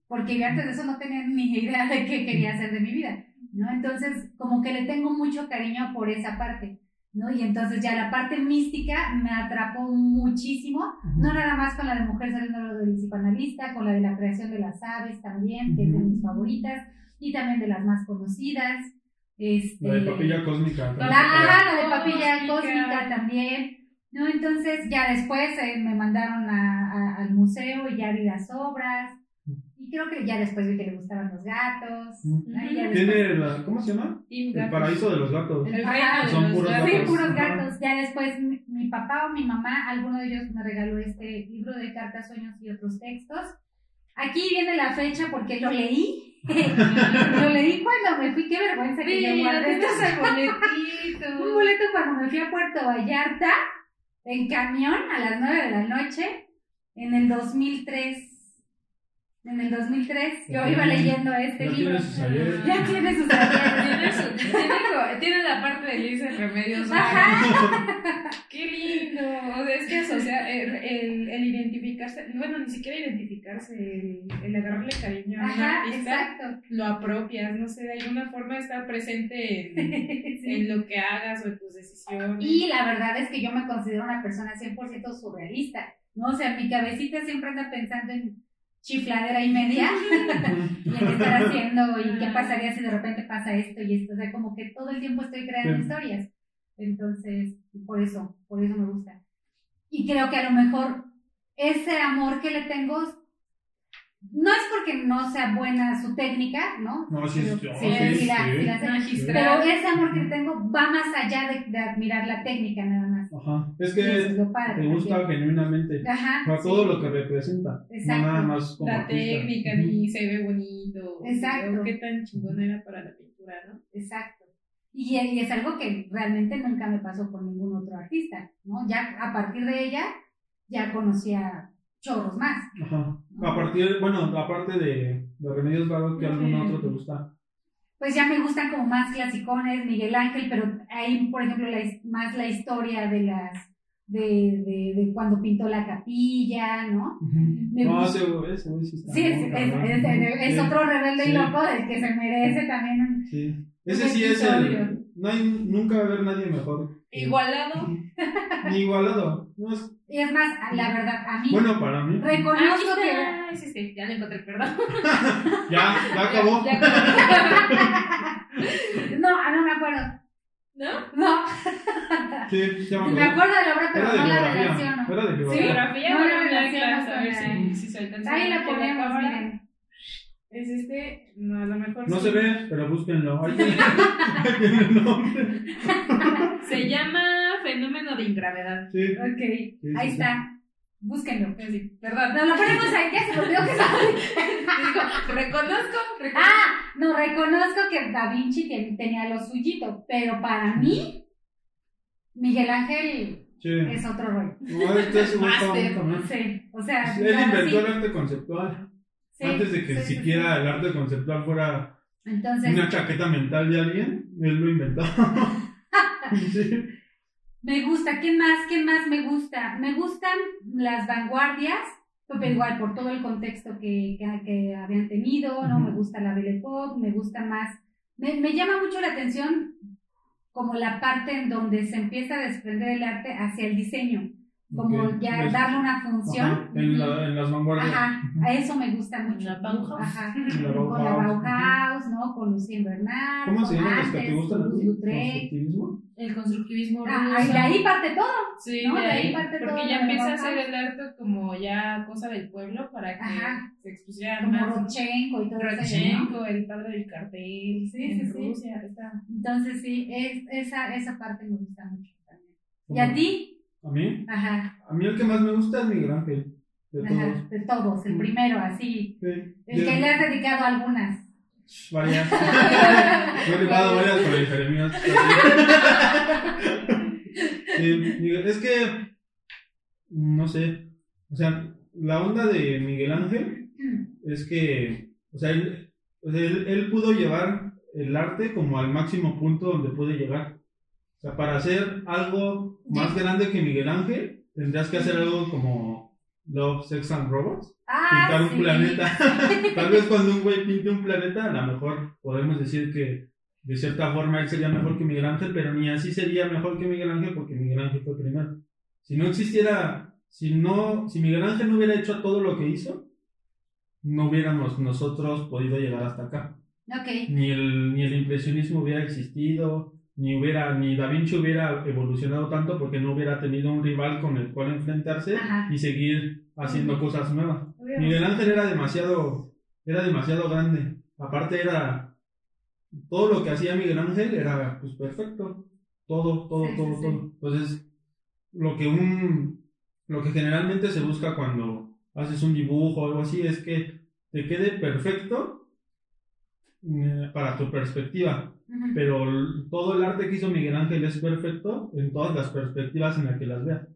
porque yo antes de eso no tenía ni idea de qué quería hacer de mi vida, ¿no? Entonces, como que le tengo mucho cariño por esa parte, ¿no? Y entonces ya la parte mística me atrapó muchísimo, no nada más con la de mujer saliendo del psicoanalista, con la de la creación de las aves también, que es de mis favoritas, y también de las más conocidas. Este, La de papilla cósmica. la, ajá, la de papilla cósmica también. ¿No? Entonces ya después eh, me mandaron a- a- al museo y ya vi las obras. Y creo que ya después vi que le gustaban los gatos. Tiene la, ¿cómo se llama? El paraíso de los gatos. El de Son los puros gatos. Sí, gatos. puros Ajá. gatos. Ya después mi, mi papá o mi mamá, alguno de ellos me regaló este libro de cartas, sueños y otros textos. Aquí viene la fecha porque lo leí. lo leí cuando me fui, qué vergüenza que yo guardé. Un boleto cuando me fui a Puerto Vallarta en camión a las 9 de la noche en el 2003. En el 2003 yo iba leyendo este ya libro. tiene sus ayeres. Ya tiene sus ayeres. Tiene, su- tiene, tiene la parte de Liz en Remedios Ajá. ¡Qué lindo! O sea, el, el, el identificarse, bueno, ni siquiera identificarse, el, el agarrarle cariño a un Ajá, artista, exacto. lo apropias, no sé, de alguna forma estar presente en, Sí. en lo que hagas o en tus decisiones. Y la verdad es que yo me considero una persona 100% surrealista, ¿no? O sea, mi cabecita siempre anda pensando en chifladera y media y en qué estar haciendo y qué pasaría si de repente pasa esto y esto. O sea, como que todo el tiempo estoy creando Sí. historias. Entonces, por eso, por eso me gusta. Y creo que a lo mejor ese amor que le tengo no es porque no sea buena su técnica, ¿no? No, sí, sí, sí, sí. Pero ese amor que le tengo va más allá de, de admirar la técnica nada más. Ajá. Es que lo padre te gusta también. genuinamente. Ajá. Sí. todo lo que representa. Exacto. No nada más como la artista. técnica, ni se ve bonito. Exacto. qué tan chingona era para la pintura, ¿no? Exacto. Y, y es algo que realmente nunca me pasó con ningún otro artista, ¿no? Ya a partir de ella, ya conocía chorros más. Ajá. A partir, bueno, aparte de, de Remedios Varo, ¿qué algún otro te gusta? pues ya me gustan como más clasicones, Miguel Ángel, pero hay, por ejemplo, la más la historia de las, de, de, de cuando pintó la capilla, ¿no? Me No, gusta- ese sí está. Sí, es, es, es- otro rebelde y loco del que se merece también un... Sí. Ese sí es el. No hay, nunca va a haber nadie mejor. Igualado. Ni igualado. No es- Y es más, la verdad, a mí bueno, para mí. reconozco Aquí que... está. Ay, sí, sí, ya lo encontré, perdón. Ya, ya acabó. Ya acabó. No, ah, no me acuerdo. ¿No? No, Sí, ya me me acuerdo. acuerdo de la obra, pero no la relaciono. Era de Sí. geografía. No, no, la la relaciono a ver si, alcanza a Ahí la ponemos, miren. Es este, no, a lo mejor No sí. se ve, pero búsquenlo. Ahí tiene, ahí tiene el nombre. Se llama fenómeno de ingravedad. Sí. Ok, sí, ahí sí. está. Búsquenlo. Perdón. No, lo ponemos ahí, ya se me olvidó que. Digo, reconozco, reconozco. Ah, no, reconozco que Da Vinci ten- tenía lo suyito, pero para mí, Miguel Ángel Sí. es otro rollo. No, este es un también. Sí, o sea, Él inventó el arte conceptual. Sí, Antes de que sí, sí, siquiera el arte conceptual fuera. Entonces, una chaqueta mental de alguien, él lo inventó. me gusta. ¿Quién más? ¿Quién más me gusta? Me gustan las vanguardias, pero igual por todo el contexto que, que, que habían tenido, ¿no? Me gusta la Belle Époque, me gusta más. Me, me llama mucho la atención como la parte en donde se empieza a desprender el arte hacia el diseño, como Ok. ya Es- darle una Ajá, función. en, la- en las vanguardias. Ajá, a eso me gusta mucho. La Bauhaus. Ajá. La Con la Bauhaus. Bauhaus, ¿no? Con Lucien Bernard. ¿Cómo se llaman las que te gustan. ¿Constructivismo? El constructivismo Ah, y de ahí parte todo. Sí, ¿no? de De ahí parte todo porque ya empieza a Bauhaus. ser el arte como ya cosa del pueblo para que Ajá. se expusieran Como más. Rodchenko y todo eso. ¿no? Rodchenko, el padre del cartel, Sí, en sí, sí. Rusia, está. Entonces sí, es, esa, esa parte me gusta mucho también. ¿Y a ti? ¿A mí? Ajá, A mí el que más me gusta es Miguel Ángel. De ajá, todos. de todos, el primero, así. Sí. El que le has dedicado algunas. Varias. He rifado varias el Jeremías. Sí, es que, no sé, o sea, la onda de Miguel Ángel es que, o sea, él, él, él pudo llevar el arte como al máximo punto donde puede llegar. O sea, para hacer algo más grande que Miguel Ángel, tendrías que hacer algo como Love, Sex and Robots Ah, pintar un planeta. Tal vez cuando un güey pinte un planeta, a lo mejor podemos decir que de cierta forma él sería mejor que Miguel Ángel, pero ni así sería mejor que Miguel Ángel porque Miguel Ángel fue primero. Si no existiera, si no, si Miguel Ángel no hubiera hecho todo lo que hizo, no hubiéramos nosotros podido llegar hasta acá. Ok, Ni el, ni el impresionismo hubiera existido, ni hubiera, ni Da Vinci hubiera evolucionado tanto porque no hubiera tenido un rival con el cual enfrentarse Ajá. y seguir haciendo cosas nuevas. Miguel Ángel era demasiado, era demasiado grande. Aparte era, todo lo que hacía Miguel Ángel era pues perfecto. Todo, todo, sí, todo, sí. todo. Entonces, lo que un, lo que generalmente se busca cuando haces un dibujo o algo así es que te quede perfecto eh, para tu perspectiva. Pero todo el arte que hizo Miguel Ángel es perfecto en todas las perspectivas en las que las veas.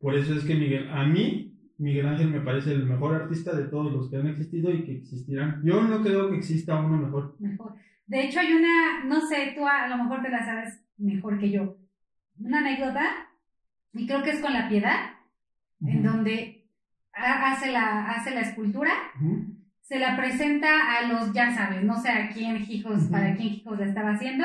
Por eso es que Miguel, a mí, Miguel Ángel me parece el mejor artista de todos los que han existido y que existirán. Yo no creo que exista uno mejor. mejor. De hecho, hay una, no sé, tú a, a lo mejor te la sabes mejor que yo. Una anécdota, y creo que es con la piedad, en donde ha- hace la, hace la escultura, Ujú. Se la presenta a los, ya sabes, no sé a quién Hijos, para quién Hijos la estaba haciendo,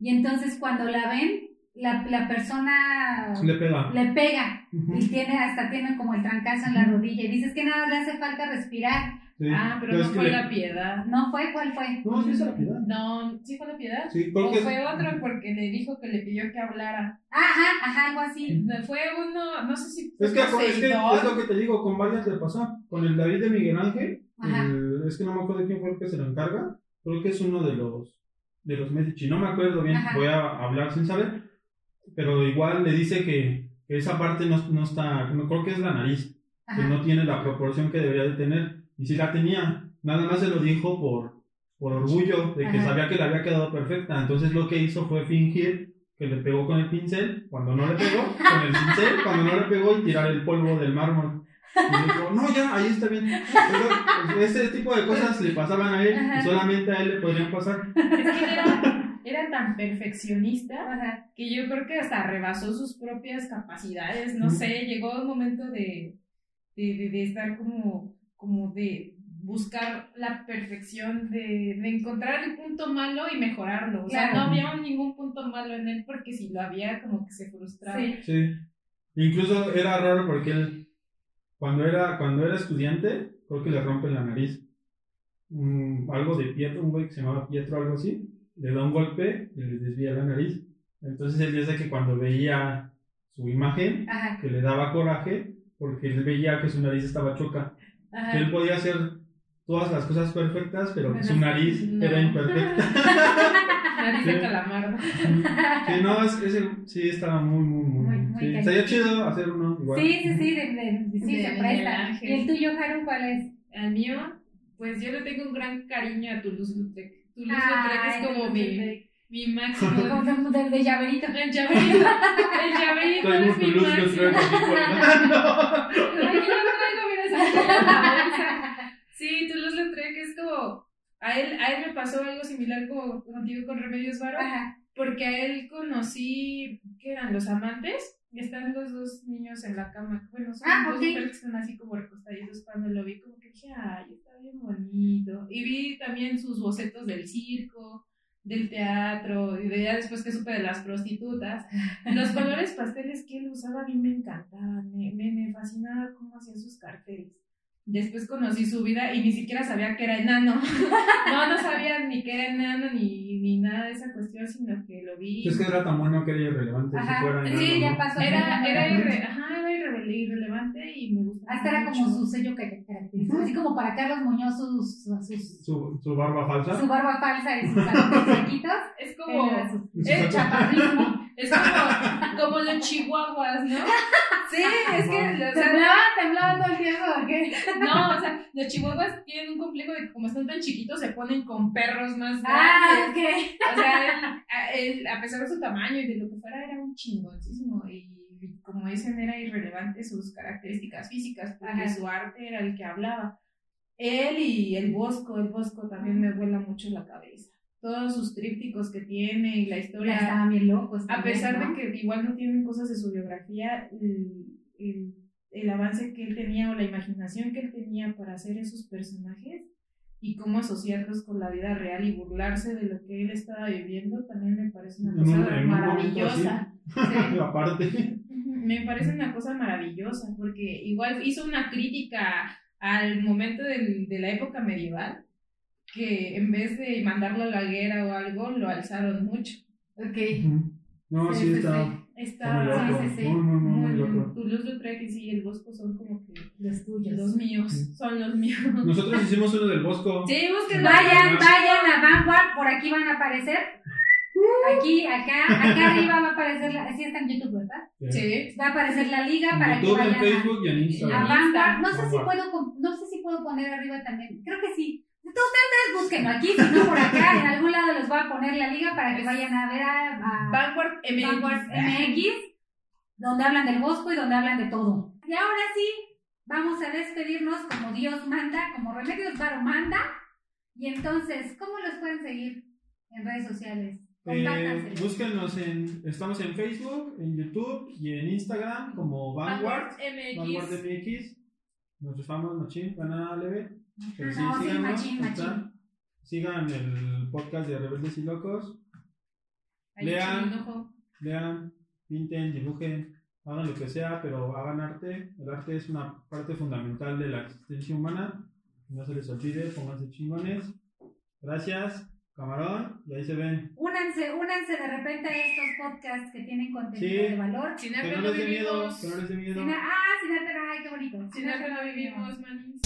y entonces cuando la ven, la, la persona Le pega. le pega y tiene hasta tiene como el trancazo en la rodilla y dices que nada le hace falta respirar. Sí. Ah, pero no fue le- la piedad. ¿No fue? ¿Cuál fue? No, sí es la piedad. No, ¿sí fue la piedad? Sí, O porque fue otro porque le dijo que le pidió que hablara. Ajá, ajá, algo así. Fue uno, no sé si Es que, es, que es lo que te digo, con varias le pasó. Con el David de Miguel Ángel, Ajá. el- es que no me acuerdo quién fue el que se lo encarga. Creo que es uno de los de los Medici. No me acuerdo bien, Ajá. voy a hablar sin saber. Pero igual le dice que, que esa parte no, no está, no creo que es la nariz, que Ajá. no tiene la proporción que debería de tener. Y sí la tenía. Nada más se lo dijo por, por orgullo de que Ajá. sabía que le había quedado perfecta. Entonces lo que hizo fue fingir que le pegó con el pincel, cuando no le pegó, con el pincel, cuando no le pegó y tirar el polvo del mármol. Y dijo, no, ya, ahí está bien. Pero, pues, ese tipo de cosas le pasaban a él Ajá. y solamente a él le podrían pasar. Es que él era, era tan perfeccionista Ajá. que yo creo que hasta rebasó sus propias capacidades, no sé, llegó un momento de, de, de- de estar como, como de buscar la perfección, de, de encontrar el punto malo y mejorarlo. O sea, Claro. no había ningún punto malo en él porque si lo había como que se frustraba. Sí. Sí. Incluso era raro porque él, cuando era, cuando era estudiante, creo que le rompen la nariz. Algo de Pietro, un güey que se llamaba Pietro, algo así, le da un golpe y le desvía la nariz. Entonces él dice que cuando veía su imagen, Ajá. que le daba coraje, porque él veía que su nariz estaba choca. Ajá. Que él podía hacer todas las cosas perfectas, pero que su Pero- nariz no. era imperfecta. Nariz de Sí. calamardo. Sí, no, es- ese sí estaba muy, muy, muy. Muy, muy. Estaría chido hacer uno igual. Sí, sí, sí, de, de- de- sí, De se presta. Ángel. ¿Y el tuyo, Haru, cuál es? Al mío, pues yo le tengo un gran cariño a Toulouse-Lautrec. Ay, Toulouse-Lautrec es como mi, mi máximo. De, de llaverito. El llaverito, el llaverito es mi máximo. Aquí lo traigo, mira, bolsa. Sí, Toulouse-Lautrec es como... A él, a él me pasó algo similar como contigo con Remedios Varo, Ajá. porque a él conocí, ¿qué eran? Los amantes. Y están los dos niños en la cama. Bueno, son Ah, dos ok. mujeres que están así como recostaditos. Cuando lo vi, como que dije, ay, está bien bonito. Y vi también sus bocetos del circo, del teatro, y de ya después que supe de las prostitutas. Los colores pasteles que él usaba a mí me encantaban. Me, me, me fascinaba cómo hacía sus carteles. Después conocí su vida y ni siquiera sabía que era enano. No, no sabía ni que era enano ni, ni nada de esa cuestión, sino que lo vi. Es que era tan bueno que era irrelevante Ajá. si fuera Sí, ya pasó. Era, era, irre- ajá, era irre- irrelevante y me gustaba. Hasta era como su sello que caracteriza. Así como para Carlos Muñoz sus, sus- Su, su barba falsa. su barba falsa y sus chiquitos. Es como. Saco- chaparrismo. Es como, como los chihuahuas, ¿no? Sí, es que. o sea, ¿Temblaba? ¿Temblaba todo el tiempo o qué? no, o sea, los chihuahuas tienen un complejo de que como están tan chiquitos se ponen con perros más Ah, grandes. ok. O sea, él, a, él, a pesar de su tamaño y de lo que fuera, era un chingoncísimo. Y como dicen, era irrelevante sus características físicas, porque Ajá. su arte era el que hablaba. Él y el Bosco, el Bosco también me vuela mucho la cabeza. Todos sus trípticos que tiene y la Ya historia. estaban bien locos. A pesar ¿no? de que igual no tienen cosas de su biografía, el, el- el avance que él tenía o la imaginación que él tenía para hacer esos personajes y cómo asociarlos con la vida real y burlarse de lo que él estaba viviendo, también me parece una cosa maravillosa. Sí. Aparte. Me parece una cosa maravillosa, porque igual hizo una crítica al momento del- de la época medieval, que en vez de mandarlo a la guerra o algo, lo alzaron mucho. Ok. No, sí, Sí, sí, está. sí. Está Está muy loco. sí, sí. Muy, muy, muy, muy muy loco. Toulouse-Lautrec y sí, el Bosco son como que Los tuyos. los míos, Sí. son los míos. Nosotros hicimos uno del Bosco. Sí, búsquenlo. Vayan, vayan a Vanguard, por aquí van a aparecer. Aquí, acá, acá arriba va a aparecer, la, así está en YouTube, ¿verdad? Sí. Va a aparecer la liga para En que YouTube, en vayan a, Facebook y en a Instagram. Vanguard. No sé si puedo, no sé si puedo poner arriba también. Creo que sí. Entonces ustedes búsquenlo aquí, si no por acá, en algún lado les voy a poner la liga para que vayan a ver a, a Vanguard MX. Vanguard MX, donde hablan del Bosco y donde hablan de todo. Y ahora sí, vamos a despedirnos como Dios manda, como Remedios Varo manda. Y entonces, ¿cómo los pueden seguir en redes sociales? Eh, búsquenos en, estamos en Facebook, en YouTube y en Instagram como Vanguard, Vanguard MX. MX. Nos rifamos machín, gana leve. Pero sí, No, sí, machín, machín. Sigan el podcast de Rebeldes y Locos. Ahí Lean. Lean, pinten, dibujen, hagan lo que sea, pero hagan arte. El arte es una parte fundamental de la existencia humana. No se les olvide, pónganse chingones. Gracias, camarón. Y ahí se ven. Únanse, únanse de repente a estos podcasts que tienen contenido Sí. de valor. Sin Que arte no no les dé miedo, vivimos. que no les dé miedo. Sin- ah, sin arte, ay, qué bonito. Sin arte no vivimos, manis.